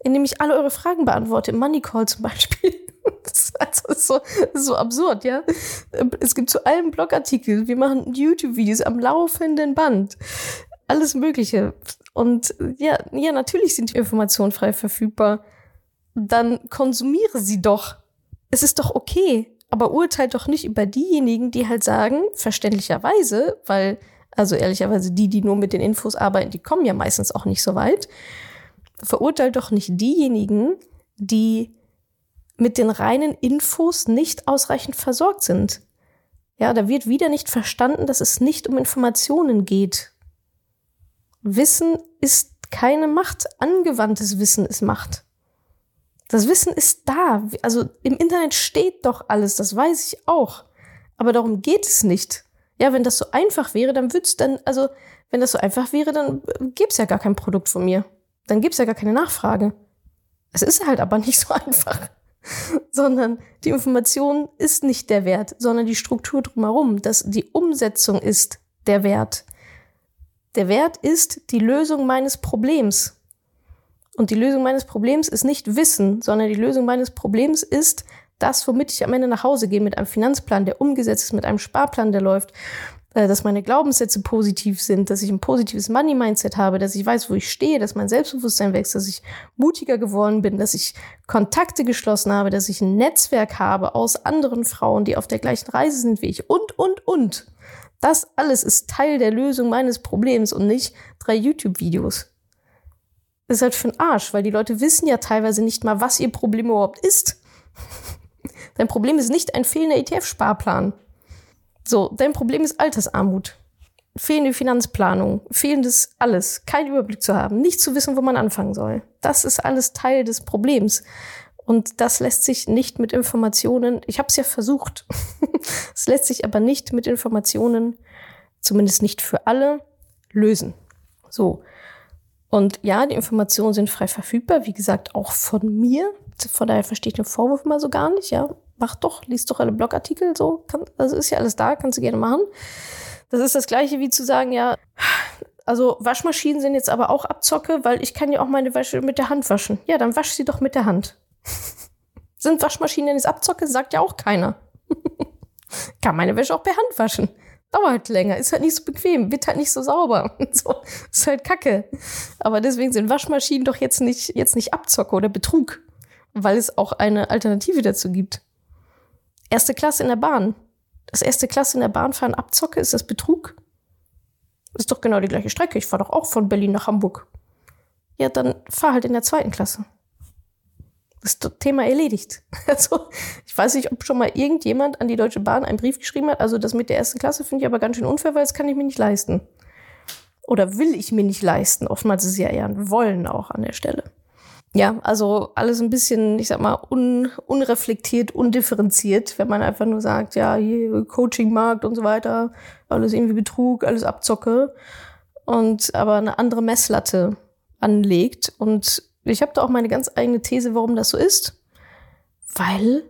in dem ich alle eure Fragen beantworte, Money Call zum Beispiel. Das ist, also so, so absurd, ja. Es gibt zu allem Blogartikel, wir machen YouTube-Videos am laufenden Band. Alles Mögliche. Und ja, ja, natürlich sind die Informationen frei verfügbar. Dann konsumiere sie doch. Es ist doch okay. Aber urteilt doch nicht über diejenigen, die halt sagen, verständlicherweise, weil, also ehrlicherweise, die, die nur mit den Infos arbeiten, die kommen ja meistens auch nicht so weit verurteilt doch nicht diejenigen, die mit den reinen Infos nicht ausreichend versorgt sind. Ja, da wird wieder nicht verstanden, dass es nicht um Informationen geht. Wissen ist keine Macht, angewandtes Wissen ist Macht. Das Wissen ist da. Also im Internet steht doch alles, das weiß ich auch. Aber darum geht es nicht. Ja, wenn das so einfach wäre, dann würde es dann, also wenn das so einfach wäre, dann gäbe es ja gar kein Produkt von mir dann gibt es ja gar keine Nachfrage. Es ist halt aber nicht so einfach, sondern die Information ist nicht der Wert, sondern die Struktur drumherum, dass die Umsetzung ist der Wert. Der Wert ist die Lösung meines Problems. Und die Lösung meines Problems ist nicht Wissen, sondern die Lösung meines Problems ist das, womit ich am Ende nach Hause gehe, mit einem Finanzplan, der umgesetzt ist, mit einem Sparplan, der läuft, dass meine Glaubenssätze positiv sind, dass ich ein positives Money-Mindset habe, dass ich weiß, wo ich stehe, dass mein Selbstbewusstsein wächst, dass ich mutiger geworden bin, dass ich Kontakte geschlossen habe, dass ich ein Netzwerk habe aus anderen Frauen, die auf der gleichen Reise sind wie ich und, und, und. Das alles ist Teil der Lösung meines Problems und nicht drei YouTube-Videos. Das ist halt für den Arsch, weil die Leute wissen ja teilweise nicht mal, was ihr Problem überhaupt ist. Dein Problem ist nicht ein fehlender ETF-Sparplan. So, dein Problem ist Altersarmut. Fehlende Finanzplanung, fehlendes alles, keinen Überblick zu haben, nicht zu wissen, wo man anfangen soll. Das ist alles Teil des Problems. Und das lässt sich nicht mit Informationen, ich habe es ja versucht, es lässt sich aber nicht mit Informationen, zumindest nicht für alle, lösen. So. Und ja, die Informationen sind frei verfügbar, wie gesagt, auch von mir. Von daher verstehe ich den Vorwurf mal so gar nicht, ja mach doch, liest doch alle Blogartikel, so, kann, also ist ja alles da, kannst du gerne machen. Das ist das gleiche wie zu sagen, ja, also Waschmaschinen sind jetzt aber auch Abzocke, weil ich kann ja auch meine Wäsche mit der Hand waschen. Ja, dann wasch sie doch mit der Hand. sind Waschmaschinen jetzt Abzocke? Sagt ja auch keiner. kann meine Wäsche auch per Hand waschen. dauert länger, ist halt nicht so bequem, wird halt nicht so sauber. so, ist halt kacke. Aber deswegen sind Waschmaschinen doch jetzt nicht, jetzt nicht Abzocke oder Betrug, weil es auch eine Alternative dazu gibt. Erste Klasse in der Bahn. Das erste Klasse in der Bahn fahren Abzocke, ist das Betrug? ist doch genau die gleiche Strecke. Ich fahre doch auch von Berlin nach Hamburg. Ja, dann fahr halt in der zweiten Klasse. Das das Thema erledigt. Also, ich weiß nicht, ob schon mal irgendjemand an die Deutsche Bahn einen Brief geschrieben hat. Also, das mit der ersten Klasse finde ich aber ganz schön unfair, weil das kann ich mir nicht leisten. Oder will ich mir nicht leisten. Oftmals ist es ja eher ein Wollen auch an der Stelle. Ja, also alles ein bisschen, ich sag mal, un, unreflektiert, undifferenziert, wenn man einfach nur sagt, ja, hier Coachingmarkt und so weiter, alles irgendwie Betrug, alles Abzocke und aber eine andere Messlatte anlegt. Und ich habe da auch meine ganz eigene These, warum das so ist. Weil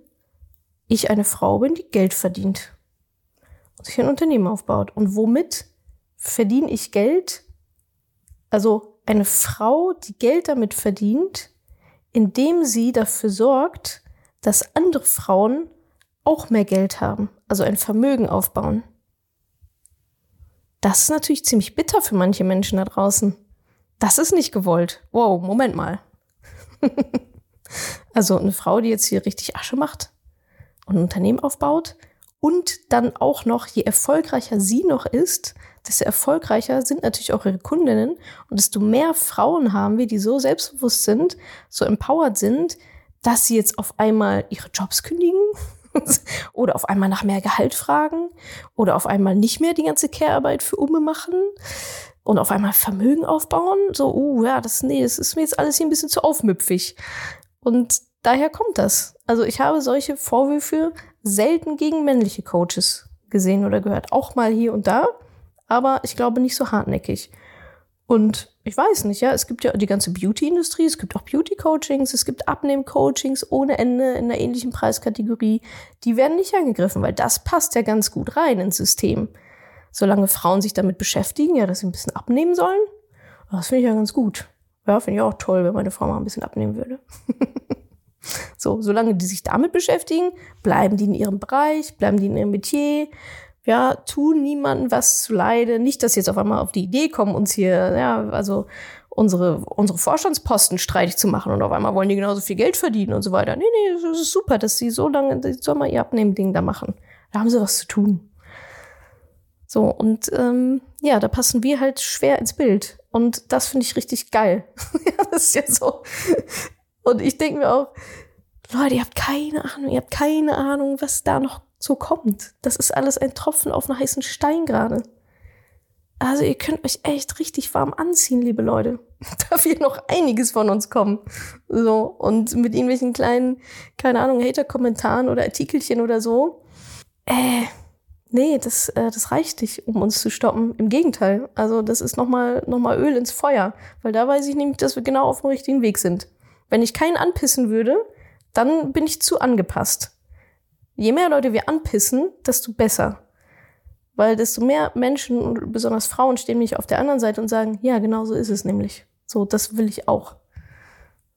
ich eine Frau bin, die Geld verdient und sich ein Unternehmen aufbaut. Und womit verdiene ich Geld? Also eine Frau, die Geld damit verdient, indem sie dafür sorgt, dass andere Frauen auch mehr Geld haben, also ein Vermögen aufbauen. Das ist natürlich ziemlich bitter für manche Menschen da draußen. Das ist nicht gewollt. Wow, Moment mal. also eine Frau, die jetzt hier richtig Asche macht und ein Unternehmen aufbaut und dann auch noch, je erfolgreicher sie noch ist, desto erfolgreicher sind natürlich auch ihre Kundinnen und desto mehr Frauen haben wir, die so selbstbewusst sind, so empowered sind, dass sie jetzt auf einmal ihre Jobs kündigen oder auf einmal nach mehr Gehalt fragen oder auf einmal nicht mehr die ganze Care-Arbeit für Umme machen und auf einmal Vermögen aufbauen. So, uh, ja, das, nee, das ist mir jetzt alles hier ein bisschen zu aufmüpfig. Und daher kommt das. Also ich habe solche Vorwürfe selten gegen männliche Coaches gesehen oder gehört. Auch mal hier und da, aber ich glaube nicht so hartnäckig. Und ich weiß nicht, ja, es gibt ja die ganze Beauty-Industrie, es gibt auch Beauty-Coachings, es gibt Abnehm-Coachings ohne Ende in einer ähnlichen Preiskategorie. Die werden nicht angegriffen, weil das passt ja ganz gut rein ins System solange Frauen sich damit beschäftigen, ja, dass sie ein bisschen abnehmen sollen, das finde ich ja ganz gut. Ja, finde ich auch toll, wenn meine Frau mal ein bisschen abnehmen würde. so, solange die sich damit beschäftigen, bleiben die in ihrem Bereich, bleiben die in ihrem Metier, ja, tun niemandem was zu leide. Nicht, dass sie jetzt auf einmal auf die Idee kommen, uns hier, ja, also unsere, unsere Vorstandsposten streitig zu machen und auf einmal wollen die genauso viel Geld verdienen und so weiter. Nee, nee, das ist super, dass sie so lange, soll mal ihr Abnehmen-Ding da machen. Da haben sie was zu tun. So, und ähm, ja, da passen wir halt schwer ins Bild. Und das finde ich richtig geil. ja, das ist ja so. Und ich denke mir auch, Leute, ihr habt keine Ahnung, ihr habt keine Ahnung, was da noch so kommt. Das ist alles ein Tropfen auf einen heißen Stein gerade. Also ihr könnt euch echt richtig warm anziehen, liebe Leute. Da wird noch einiges von uns kommen. So, und mit irgendwelchen kleinen, keine Ahnung, Hater-Kommentaren oder Artikelchen oder so. Äh, Nee, das, äh, das reicht nicht, um uns zu stoppen. Im Gegenteil. Also das ist nochmal noch mal Öl ins Feuer. Weil da weiß ich nämlich, dass wir genau auf dem richtigen Weg sind. Wenn ich keinen anpissen würde, dann bin ich zu angepasst. Je mehr Leute wir anpissen, desto besser. Weil desto mehr Menschen besonders Frauen stehen mich auf der anderen Seite und sagen, ja, genau so ist es nämlich. So, das will ich auch.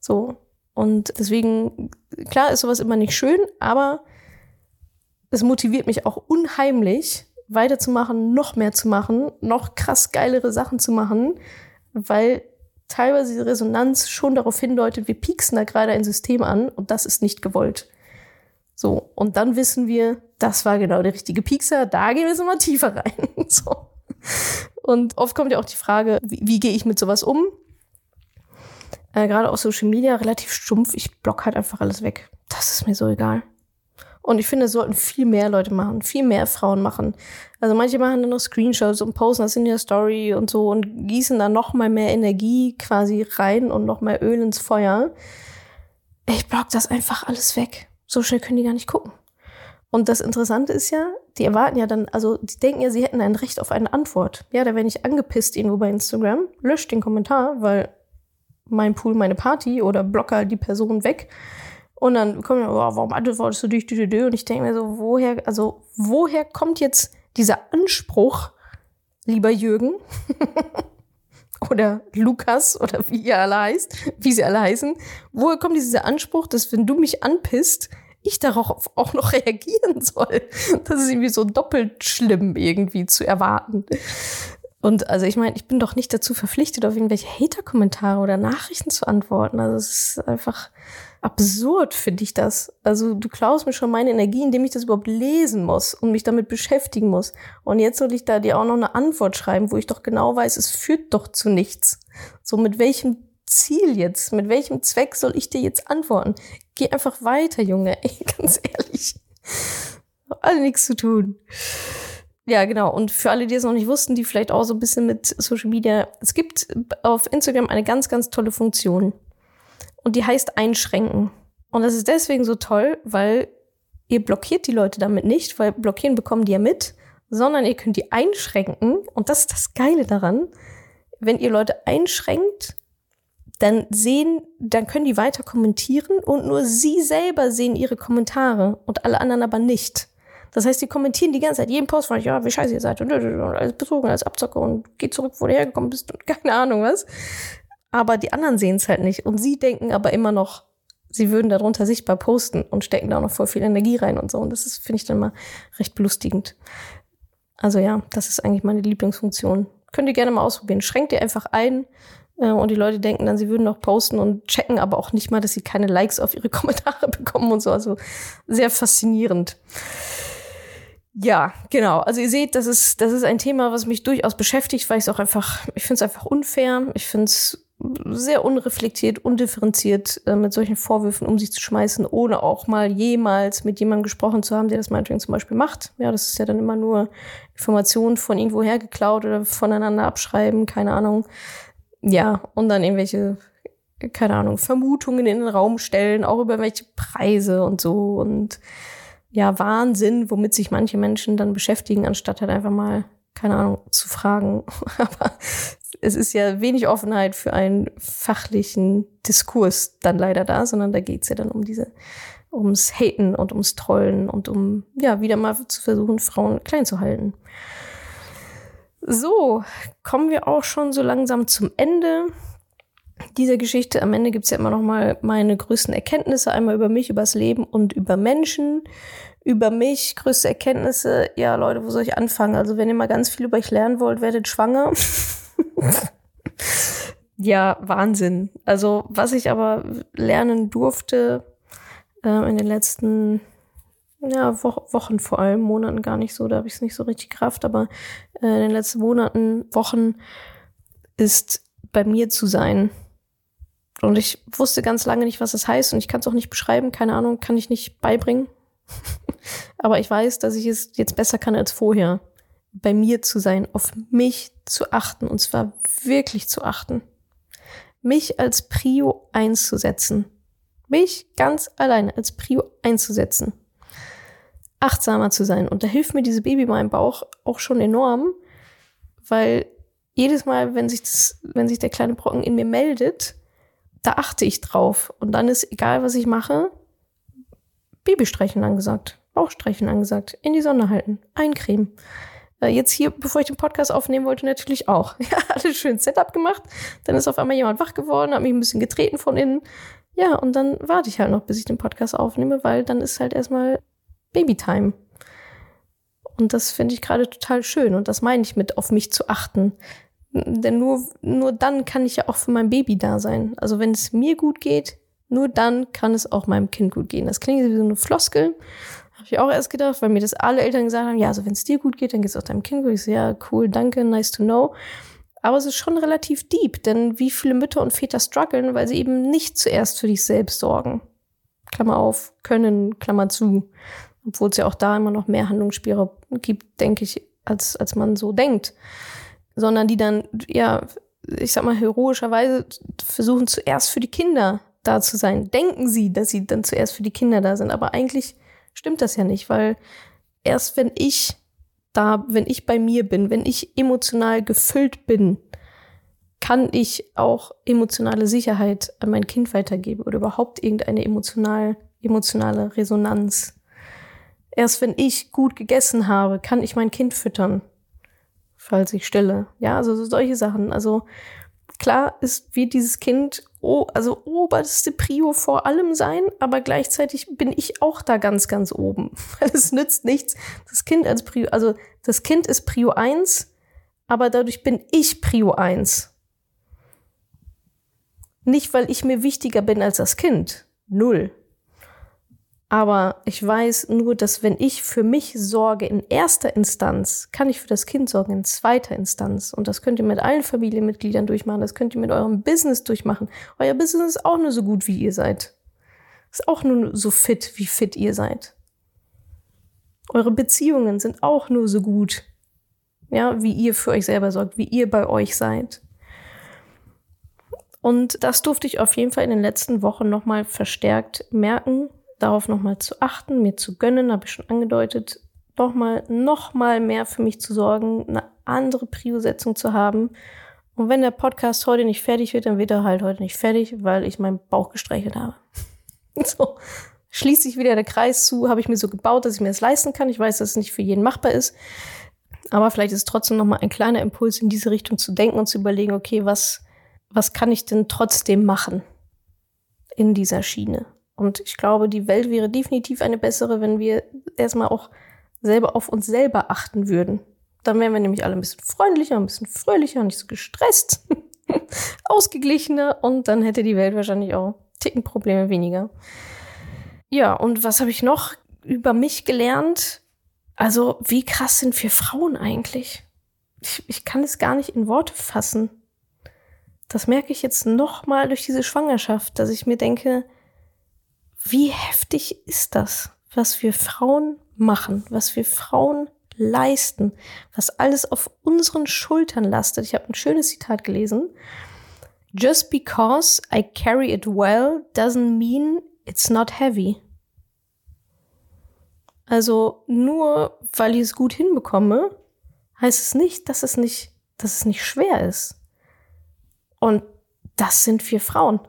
So. Und deswegen, klar ist sowas immer nicht schön, aber es motiviert mich auch unheimlich, weiterzumachen, noch mehr zu machen, noch krass geilere Sachen zu machen, weil teilweise die Resonanz schon darauf hindeutet, wir pieksen da gerade ein System an und das ist nicht gewollt. So, und dann wissen wir, das war genau der richtige Piekser, da gehen wir jetzt mal tiefer rein. so. Und oft kommt ja auch die Frage, wie, wie gehe ich mit sowas um? Äh, gerade auf Social Media relativ stumpf, ich block halt einfach alles weg. Das ist mir so egal. Und ich finde, es sollten viel mehr Leute machen, viel mehr Frauen machen. Also manche machen dann noch Screenshots und posten das in ihrer Story und so und gießen dann noch mal mehr Energie quasi rein und noch mehr Öl ins Feuer. Ich block das einfach alles weg. So schnell können die gar nicht gucken. Und das Interessante ist ja, die erwarten ja dann, also die denken ja, sie hätten ein Recht auf eine Antwort. Ja, da werde ich angepisst irgendwo bei Instagram, löscht den Kommentar, weil mein Pool, meine Party oder blocker die Person weg. Und dann kommen oh, warum antwortest du dich? Und ich denke mir so, woher, also woher kommt jetzt dieser Anspruch, lieber Jürgen oder Lukas oder wie ihr alle heißt, wie sie alle heißen, woher kommt dieser Anspruch, dass wenn du mich anpisst, ich darauf auch noch reagieren soll. Das ist irgendwie so doppelt schlimm irgendwie zu erwarten. Und also ich meine, ich bin doch nicht dazu verpflichtet, auf irgendwelche Hater-Kommentare oder Nachrichten zu antworten. Also es ist einfach absurd, finde ich das. Also du klaust mir schon meine Energie, indem ich das überhaupt lesen muss und mich damit beschäftigen muss. Und jetzt soll ich da dir auch noch eine Antwort schreiben, wo ich doch genau weiß, es führt doch zu nichts. So mit welchem Ziel jetzt? Mit welchem Zweck soll ich dir jetzt antworten? Geh einfach weiter, Junge. Ey, ganz ehrlich. Alle nichts zu tun. Ja, genau. Und für alle, die es noch nicht wussten, die vielleicht auch so ein bisschen mit Social Media, es gibt auf Instagram eine ganz, ganz tolle Funktion. Und die heißt einschränken. Und das ist deswegen so toll, weil ihr blockiert die Leute damit nicht, weil blockieren bekommen die ja mit, sondern ihr könnt die einschränken. Und das ist das Geile daran. Wenn ihr Leute einschränkt, dann sehen, dann können die weiter kommentieren und nur sie selber sehen ihre Kommentare und alle anderen aber nicht. Das heißt, die kommentieren die ganze Zeit jeden Post von euch, ja, wie scheiße ihr seid und, und, und als betrogen, als Abzocker und geht zurück, wo du hergekommen bist und keine Ahnung was. Aber die anderen sehen es halt nicht und sie denken aber immer noch, sie würden darunter sichtbar posten und stecken da auch noch voll viel Energie rein und so. Und das ist, finde ich dann mal recht belustigend. Also ja, das ist eigentlich meine Lieblingsfunktion. Könnt ihr gerne mal ausprobieren. Schränkt ihr einfach ein und die Leute denken dann, sie würden noch posten und checken aber auch nicht mal, dass sie keine Likes auf ihre Kommentare bekommen und so. Also sehr faszinierend. Ja, genau. Also ihr seht, das ist, das ist ein Thema, was mich durchaus beschäftigt, weil ich es auch einfach, ich finde es einfach unfair. Ich finde es sehr unreflektiert, undifferenziert, äh, mit solchen Vorwürfen um sich zu schmeißen, ohne auch mal jemals mit jemandem gesprochen zu haben, der das meinetwegen zum Beispiel macht. Ja, das ist ja dann immer nur Informationen von irgendwo hergeklaut oder voneinander abschreiben, keine Ahnung. Ja, und dann irgendwelche, keine Ahnung, Vermutungen in den Raum stellen, auch über welche Preise und so und ja, Wahnsinn, womit sich manche Menschen dann beschäftigen, anstatt halt einfach mal, keine Ahnung, zu fragen. Aber es ist ja wenig Offenheit für einen fachlichen Diskurs dann leider da, sondern da geht's ja dann um diese, ums Haten und ums Trollen und um, ja, wieder mal zu versuchen, Frauen klein zu halten. So, kommen wir auch schon so langsam zum Ende dieser Geschichte. Am Ende gibt's ja immer noch mal meine größten Erkenntnisse, einmal über mich, übers Leben und über Menschen. Über mich, größte Erkenntnisse, ja Leute, wo soll ich anfangen? Also wenn ihr mal ganz viel über euch lernen wollt, werdet schwanger. ja, Wahnsinn. Also was ich aber lernen durfte äh, in den letzten ja, Wo Wochen vor allem, Monaten gar nicht so, da habe ich es nicht so richtig Kraft, aber äh, in den letzten Monaten, Wochen ist bei mir zu sein. Und ich wusste ganz lange nicht, was das heißt und ich kann es auch nicht beschreiben, keine Ahnung, kann ich nicht beibringen. Aber ich weiß, dass ich es jetzt besser kann als vorher. Bei mir zu sein, auf mich zu achten und zwar wirklich zu achten. Mich als Prio einzusetzen. Mich ganz alleine als Prio einzusetzen. Achtsamer zu sein. Und da hilft mir diese Baby meinem Bauch auch schon enorm, weil jedes Mal, wenn sich, das, wenn sich der kleine Brocken in mir meldet, da achte ich drauf. Und dann ist egal, was ich mache, Babystreichen angesagt, Bauchstreichen angesagt, in die Sonne halten, eincremen. Äh, jetzt hier, bevor ich den Podcast aufnehmen wollte, natürlich auch. Ja, alles schön Setup gemacht. Dann ist auf einmal jemand wach geworden, hat mich ein bisschen getreten von innen. Ja, und dann warte ich halt noch, bis ich den Podcast aufnehme, weil dann ist halt erstmal Babytime. Und das finde ich gerade total schön. Und das meine ich mit auf mich zu achten. Denn nur, nur dann kann ich ja auch für mein Baby da sein. Also wenn es mir gut geht, nur dann kann es auch meinem Kind gut gehen. Das klingt wie so eine Floskel. Habe ich auch erst gedacht, weil mir das alle Eltern gesagt haben, ja, also wenn es dir gut geht, dann geht es auch deinem Kind gut. Ich so, ja, cool, danke, nice to know. Aber es ist schon relativ deep, denn wie viele Mütter und Väter strugglen, weil sie eben nicht zuerst für dich selbst sorgen. Klammer auf, können, Klammer zu. Obwohl es ja auch da immer noch mehr Handlungsspielraum gibt, denke ich, als, als man so denkt sondern die dann, ja, ich sag mal, heroischerweise versuchen zuerst für die Kinder da zu sein. Denken sie, dass sie dann zuerst für die Kinder da sind. Aber eigentlich stimmt das ja nicht, weil erst wenn ich da, wenn ich bei mir bin, wenn ich emotional gefüllt bin, kann ich auch emotionale Sicherheit an mein Kind weitergeben oder überhaupt irgendeine emotional, emotionale Resonanz. Erst wenn ich gut gegessen habe, kann ich mein Kind füttern falls ich stille. Ja, also so solche Sachen. Also klar ist, wie dieses Kind also oberste Prio vor allem sein, aber gleichzeitig bin ich auch da ganz, ganz oben. Weil es nützt nichts, das Kind als Prio, also das Kind ist Prio 1, aber dadurch bin ich Prio 1. Nicht, weil ich mir wichtiger bin als das Kind. Null. Aber ich weiß nur, dass wenn ich für mich sorge in erster Instanz, kann ich für das Kind sorgen in zweiter Instanz. Und das könnt ihr mit allen Familienmitgliedern durchmachen. Das könnt ihr mit eurem Business durchmachen. Euer Business ist auch nur so gut, wie ihr seid. Ist auch nur so fit, wie fit ihr seid. Eure Beziehungen sind auch nur so gut, ja, wie ihr für euch selber sorgt, wie ihr bei euch seid. Und das durfte ich auf jeden Fall in den letzten Wochen nochmal verstärkt merken, darauf nochmal zu achten, mir zu gönnen, habe ich schon angedeutet, nochmal noch mal mehr für mich zu sorgen, eine andere Prio-Setzung zu haben. Und wenn der Podcast heute nicht fertig wird, dann wird er halt heute nicht fertig, weil ich meinen Bauch gestreichelt habe. so schließt sich wieder der Kreis zu, habe ich mir so gebaut, dass ich mir das leisten kann. Ich weiß, dass es nicht für jeden machbar ist. Aber vielleicht ist es trotzdem nochmal ein kleiner Impuls in diese Richtung zu denken und zu überlegen, okay, was, was kann ich denn trotzdem machen in dieser Schiene? Und ich glaube, die Welt wäre definitiv eine bessere, wenn wir erstmal auch selber auf uns selber achten würden. Dann wären wir nämlich alle ein bisschen freundlicher, ein bisschen fröhlicher, nicht so gestresst, ausgeglichener und dann hätte die Welt wahrscheinlich auch Ticken Probleme weniger. Ja, und was habe ich noch über mich gelernt? Also, wie krass sind wir Frauen eigentlich? Ich, ich kann es gar nicht in Worte fassen. Das merke ich jetzt noch mal durch diese Schwangerschaft, dass ich mir denke, wie heftig ist das, was wir Frauen machen, was wir Frauen leisten, was alles auf unseren Schultern lastet. Ich habe ein schönes Zitat gelesen. Just because I carry it well doesn't mean it's not heavy. Also nur weil ich es gut hinbekomme, heißt es nicht, dass es nicht, dass es nicht schwer ist. Und das sind wir Frauen.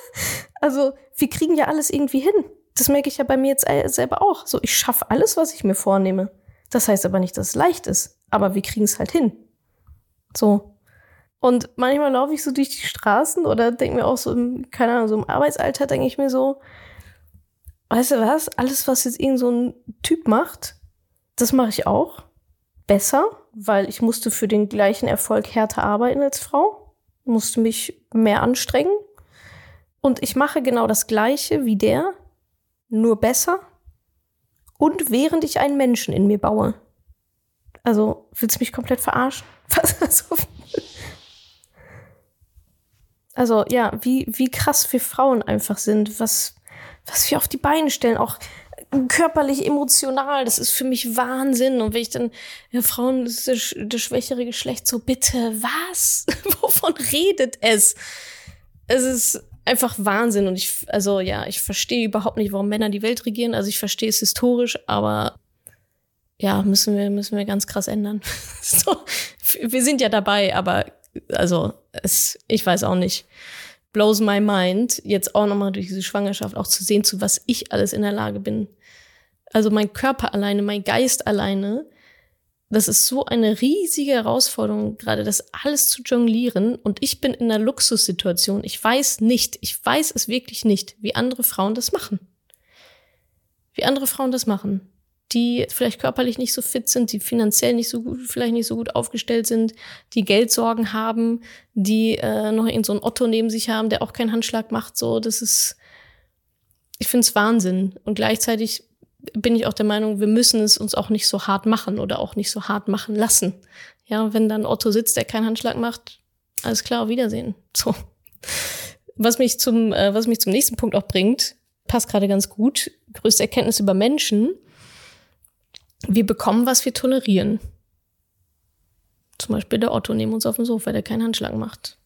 also wir kriegen ja alles irgendwie hin. Das merke ich ja bei mir jetzt selber auch. So, ich schaffe alles, was ich mir vornehme. Das heißt aber nicht, dass es leicht ist. Aber wir kriegen es halt hin. So. Und manchmal laufe ich so durch die Straßen oder denke mir auch so, im, keine Ahnung, so im Arbeitsalter denke ich mir so, weißt du was, alles, was jetzt irgend so ein Typ macht, das mache ich auch. Besser, weil ich musste für den gleichen Erfolg härter arbeiten als Frau, musste mich mehr anstrengen, und ich mache genau das Gleiche wie der, nur besser und während ich einen Menschen in mir baue. Also, willst du mich komplett verarschen? also, ja, wie, wie krass wir Frauen einfach sind, was, was wir auf die Beine stellen, auch körperlich, emotional, das ist für mich Wahnsinn. Und wenn ich dann, ja, Frauen, das ist das, schwächere Geschlecht, so bitte, was? Wovon redet es? Es ist, einfach Wahnsinn. Und ich, also ja, ich verstehe überhaupt nicht, warum Männer die Welt regieren. Also ich verstehe es historisch, aber ja, müssen wir, müssen wir ganz krass ändern. so, wir sind ja dabei, aber also es, ich weiß auch nicht. Blows my mind, jetzt auch nochmal durch diese Schwangerschaft auch zu sehen, zu was ich alles in der Lage bin. Also mein Körper alleine, mein Geist alleine, das ist so eine riesige Herausforderung, gerade das alles zu jonglieren. Und ich bin in einer Luxussituation. Ich weiß nicht, ich weiß es wirklich nicht, wie andere Frauen das machen. Wie andere Frauen das machen. Die vielleicht körperlich nicht so fit sind, die finanziell nicht so gut, vielleicht nicht so gut aufgestellt sind, die Geldsorgen haben, die äh, noch irgend so einen Otto neben sich haben, der auch keinen Handschlag macht. So, das ist, ich finde es Wahnsinn. Und gleichzeitig bin ich auch der Meinung, wir müssen es uns auch nicht so hart machen oder auch nicht so hart machen lassen. Ja, wenn dann Otto sitzt, der keinen Handschlag macht, alles klar, Wiedersehen. So. Was mich zum, äh, was mich zum nächsten Punkt auch bringt, passt gerade ganz gut. Größte Erkenntnis über Menschen. Wir bekommen, was wir tolerieren. Zum Beispiel der Otto neben uns auf dem Sofa, der keinen Handschlag macht.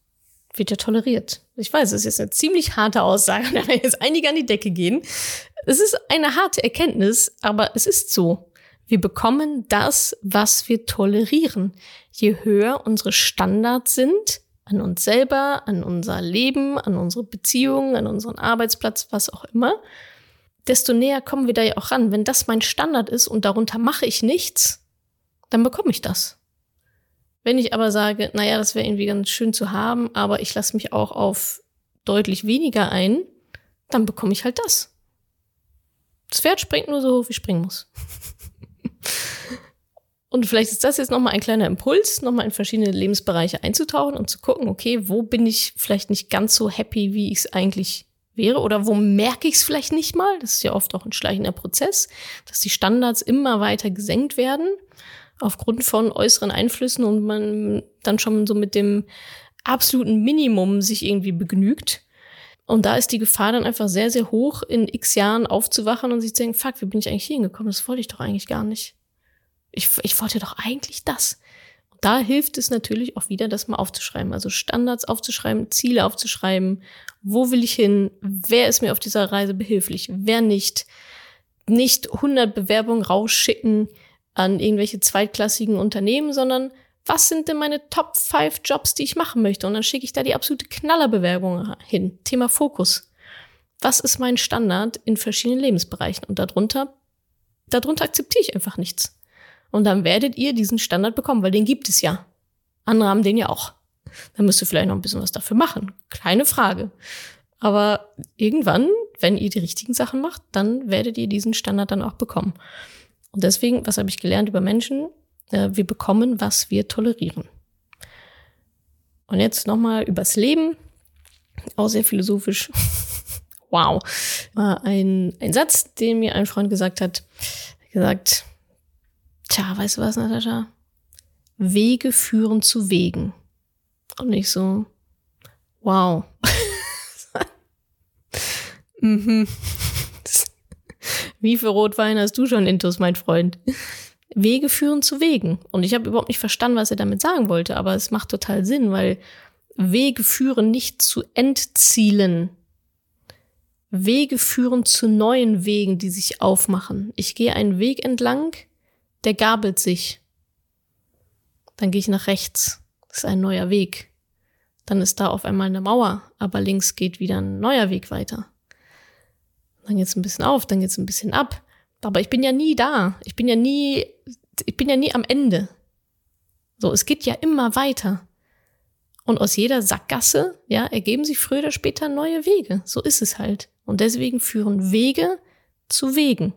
Wird ja toleriert. Ich weiß, es ist eine ziemlich harte Aussage, da werden jetzt einige an die Decke gehen. Es ist eine harte Erkenntnis, aber es ist so. Wir bekommen das, was wir tolerieren. Je höher unsere Standards sind, an uns selber, an unser Leben, an unsere Beziehungen, an unseren Arbeitsplatz, was auch immer, desto näher kommen wir da ja auch ran. Wenn das mein Standard ist und darunter mache ich nichts, dann bekomme ich das. Wenn ich aber sage, naja, das wäre irgendwie ganz schön zu haben, aber ich lasse mich auch auf deutlich weniger ein, dann bekomme ich halt das. Das Pferd springt nur so hoch, wie es springen muss. Und vielleicht ist das jetzt nochmal ein kleiner Impuls, nochmal in verschiedene Lebensbereiche einzutauchen und zu gucken, okay, wo bin ich vielleicht nicht ganz so happy, wie ich es eigentlich wäre oder wo merke ich es vielleicht nicht mal? Das ist ja oft auch ein schleichender Prozess, dass die Standards immer weiter gesenkt werden aufgrund von äußeren Einflüssen und man dann schon so mit dem absoluten Minimum sich irgendwie begnügt. Und da ist die Gefahr dann einfach sehr, sehr hoch, in x Jahren aufzuwachen und sich zu denken, fuck, wie bin ich eigentlich hingekommen? Das wollte ich doch eigentlich gar nicht. Ich, ich wollte doch eigentlich das. Da hilft es natürlich auch wieder, das mal aufzuschreiben. Also Standards aufzuschreiben, Ziele aufzuschreiben. Wo will ich hin? Wer ist mir auf dieser Reise behilflich? Wer nicht? Nicht 100 Bewerbungen rausschicken an irgendwelche zweitklassigen Unternehmen, sondern was sind denn meine Top 5 Jobs, die ich machen möchte? Und dann schicke ich da die absolute Knallerbewerbung hin. Thema Fokus. Was ist mein Standard in verschiedenen Lebensbereichen? Und darunter, darunter akzeptiere ich einfach nichts. Und dann werdet ihr diesen Standard bekommen, weil den gibt es ja. Andere haben den ja auch. Dann müsst ihr vielleicht noch ein bisschen was dafür machen. Keine Frage. Aber irgendwann, wenn ihr die richtigen Sachen macht, dann werdet ihr diesen Standard dann auch bekommen. Und deswegen, was habe ich gelernt über Menschen? Äh, wir bekommen, was wir tolerieren. Und jetzt nochmal übers Leben. Auch sehr philosophisch. wow. War ein, ein Satz, den mir ein Freund gesagt hat. gesagt, tja, weißt du was, Natascha? Wege führen zu Wegen. Und ich so, wow. mhm. Wie viel Rotwein hast du schon intus, mein Freund? Wege führen zu Wegen. Und ich habe überhaupt nicht verstanden, was er damit sagen wollte, aber es macht total Sinn, weil Wege führen nicht zu Endzielen. Wege führen zu neuen Wegen, die sich aufmachen. Ich gehe einen Weg entlang, der gabelt sich. Dann gehe ich nach rechts. Das ist ein neuer Weg. Dann ist da auf einmal eine Mauer, aber links geht wieder ein neuer Weg weiter. Dann geht's ein bisschen auf, dann geht's ein bisschen ab. Aber ich bin ja nie da. Ich bin ja nie, ich bin ja nie am Ende. So, es geht ja immer weiter. Und aus jeder Sackgasse, ja, ergeben sich früher oder später neue Wege. So ist es halt. Und deswegen führen Wege zu Wegen.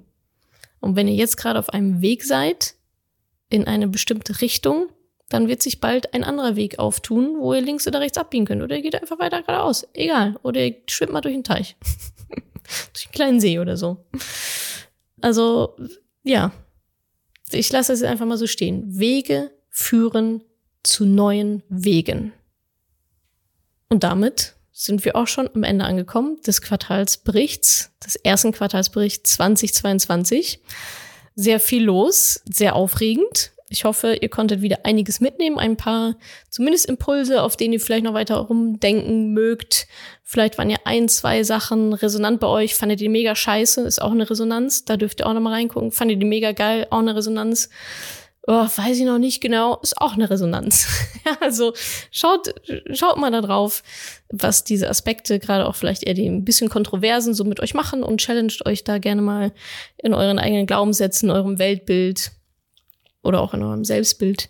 Und wenn ihr jetzt gerade auf einem Weg seid, in eine bestimmte Richtung, dann wird sich bald ein anderer Weg auftun, wo ihr links oder rechts abbiegen könnt. Oder ihr geht einfach weiter geradeaus. Egal. Oder ihr schwimmt mal durch den Teich. durch einen kleinen See oder so. Also, ja. Ich lasse es einfach mal so stehen. Wege führen zu neuen Wegen. Und damit sind wir auch schon am Ende angekommen des Quartalsberichts, des ersten Quartalsberichts 2022. Sehr viel los, sehr aufregend. Ich hoffe, ihr konntet wieder einiges mitnehmen, ein paar zumindest Impulse, auf denen ihr vielleicht noch weiter rumdenken mögt. Vielleicht waren ja ein, zwei Sachen resonant bei euch. Fandet ihr mega scheiße, ist auch eine Resonanz. Da dürft ihr auch noch mal reingucken. Fandet ihr mega geil, auch eine Resonanz. Oh, weiß ich noch nicht genau, ist auch eine Resonanz. also schaut, schaut mal da drauf, was diese Aspekte, gerade auch vielleicht eher die ein bisschen kontroversen, so mit euch machen und challenged euch da gerne mal in euren eigenen Glaubenssätzen, eurem Weltbild oder auch in eurem Selbstbild.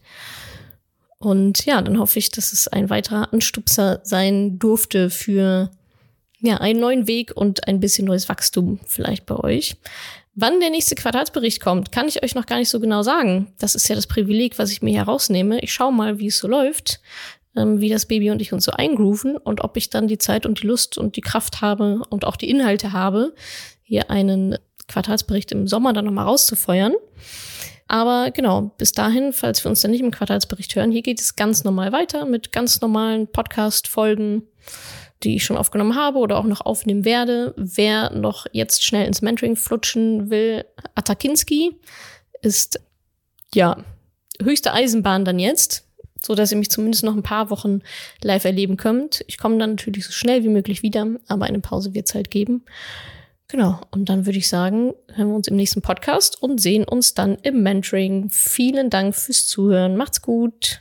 Und ja, dann hoffe ich, dass es ein weiterer Anstupser sein durfte für ja, einen neuen Weg und ein bisschen neues Wachstum vielleicht bei euch. Wann der nächste Quartalsbericht kommt, kann ich euch noch gar nicht so genau sagen. Das ist ja das Privileg, was ich mir herausnehme. Ich schaue mal, wie es so läuft, ähm, wie das Baby und ich uns so eingrooven und ob ich dann die Zeit und die Lust und die Kraft habe und auch die Inhalte habe, hier einen Quartalsbericht im Sommer dann nochmal rauszufeuern. Aber genau, bis dahin, falls wir uns dann nicht im Quartalsbericht hören, hier geht es ganz normal weiter mit ganz normalen Podcast-Folgen, die ich schon aufgenommen habe oder auch noch aufnehmen werde. Wer noch jetzt schnell ins Mentoring flutschen will, Atakinski ist ja höchste Eisenbahn dann jetzt, so dass ihr mich zumindest noch ein paar Wochen live erleben könnt. Ich komme dann natürlich so schnell wie möglich wieder, aber eine Pause wird es halt geben. Genau, und dann würde ich sagen, hören wir uns im nächsten Podcast und sehen uns dann im Mentoring. Vielen Dank fürs Zuhören. Macht's gut.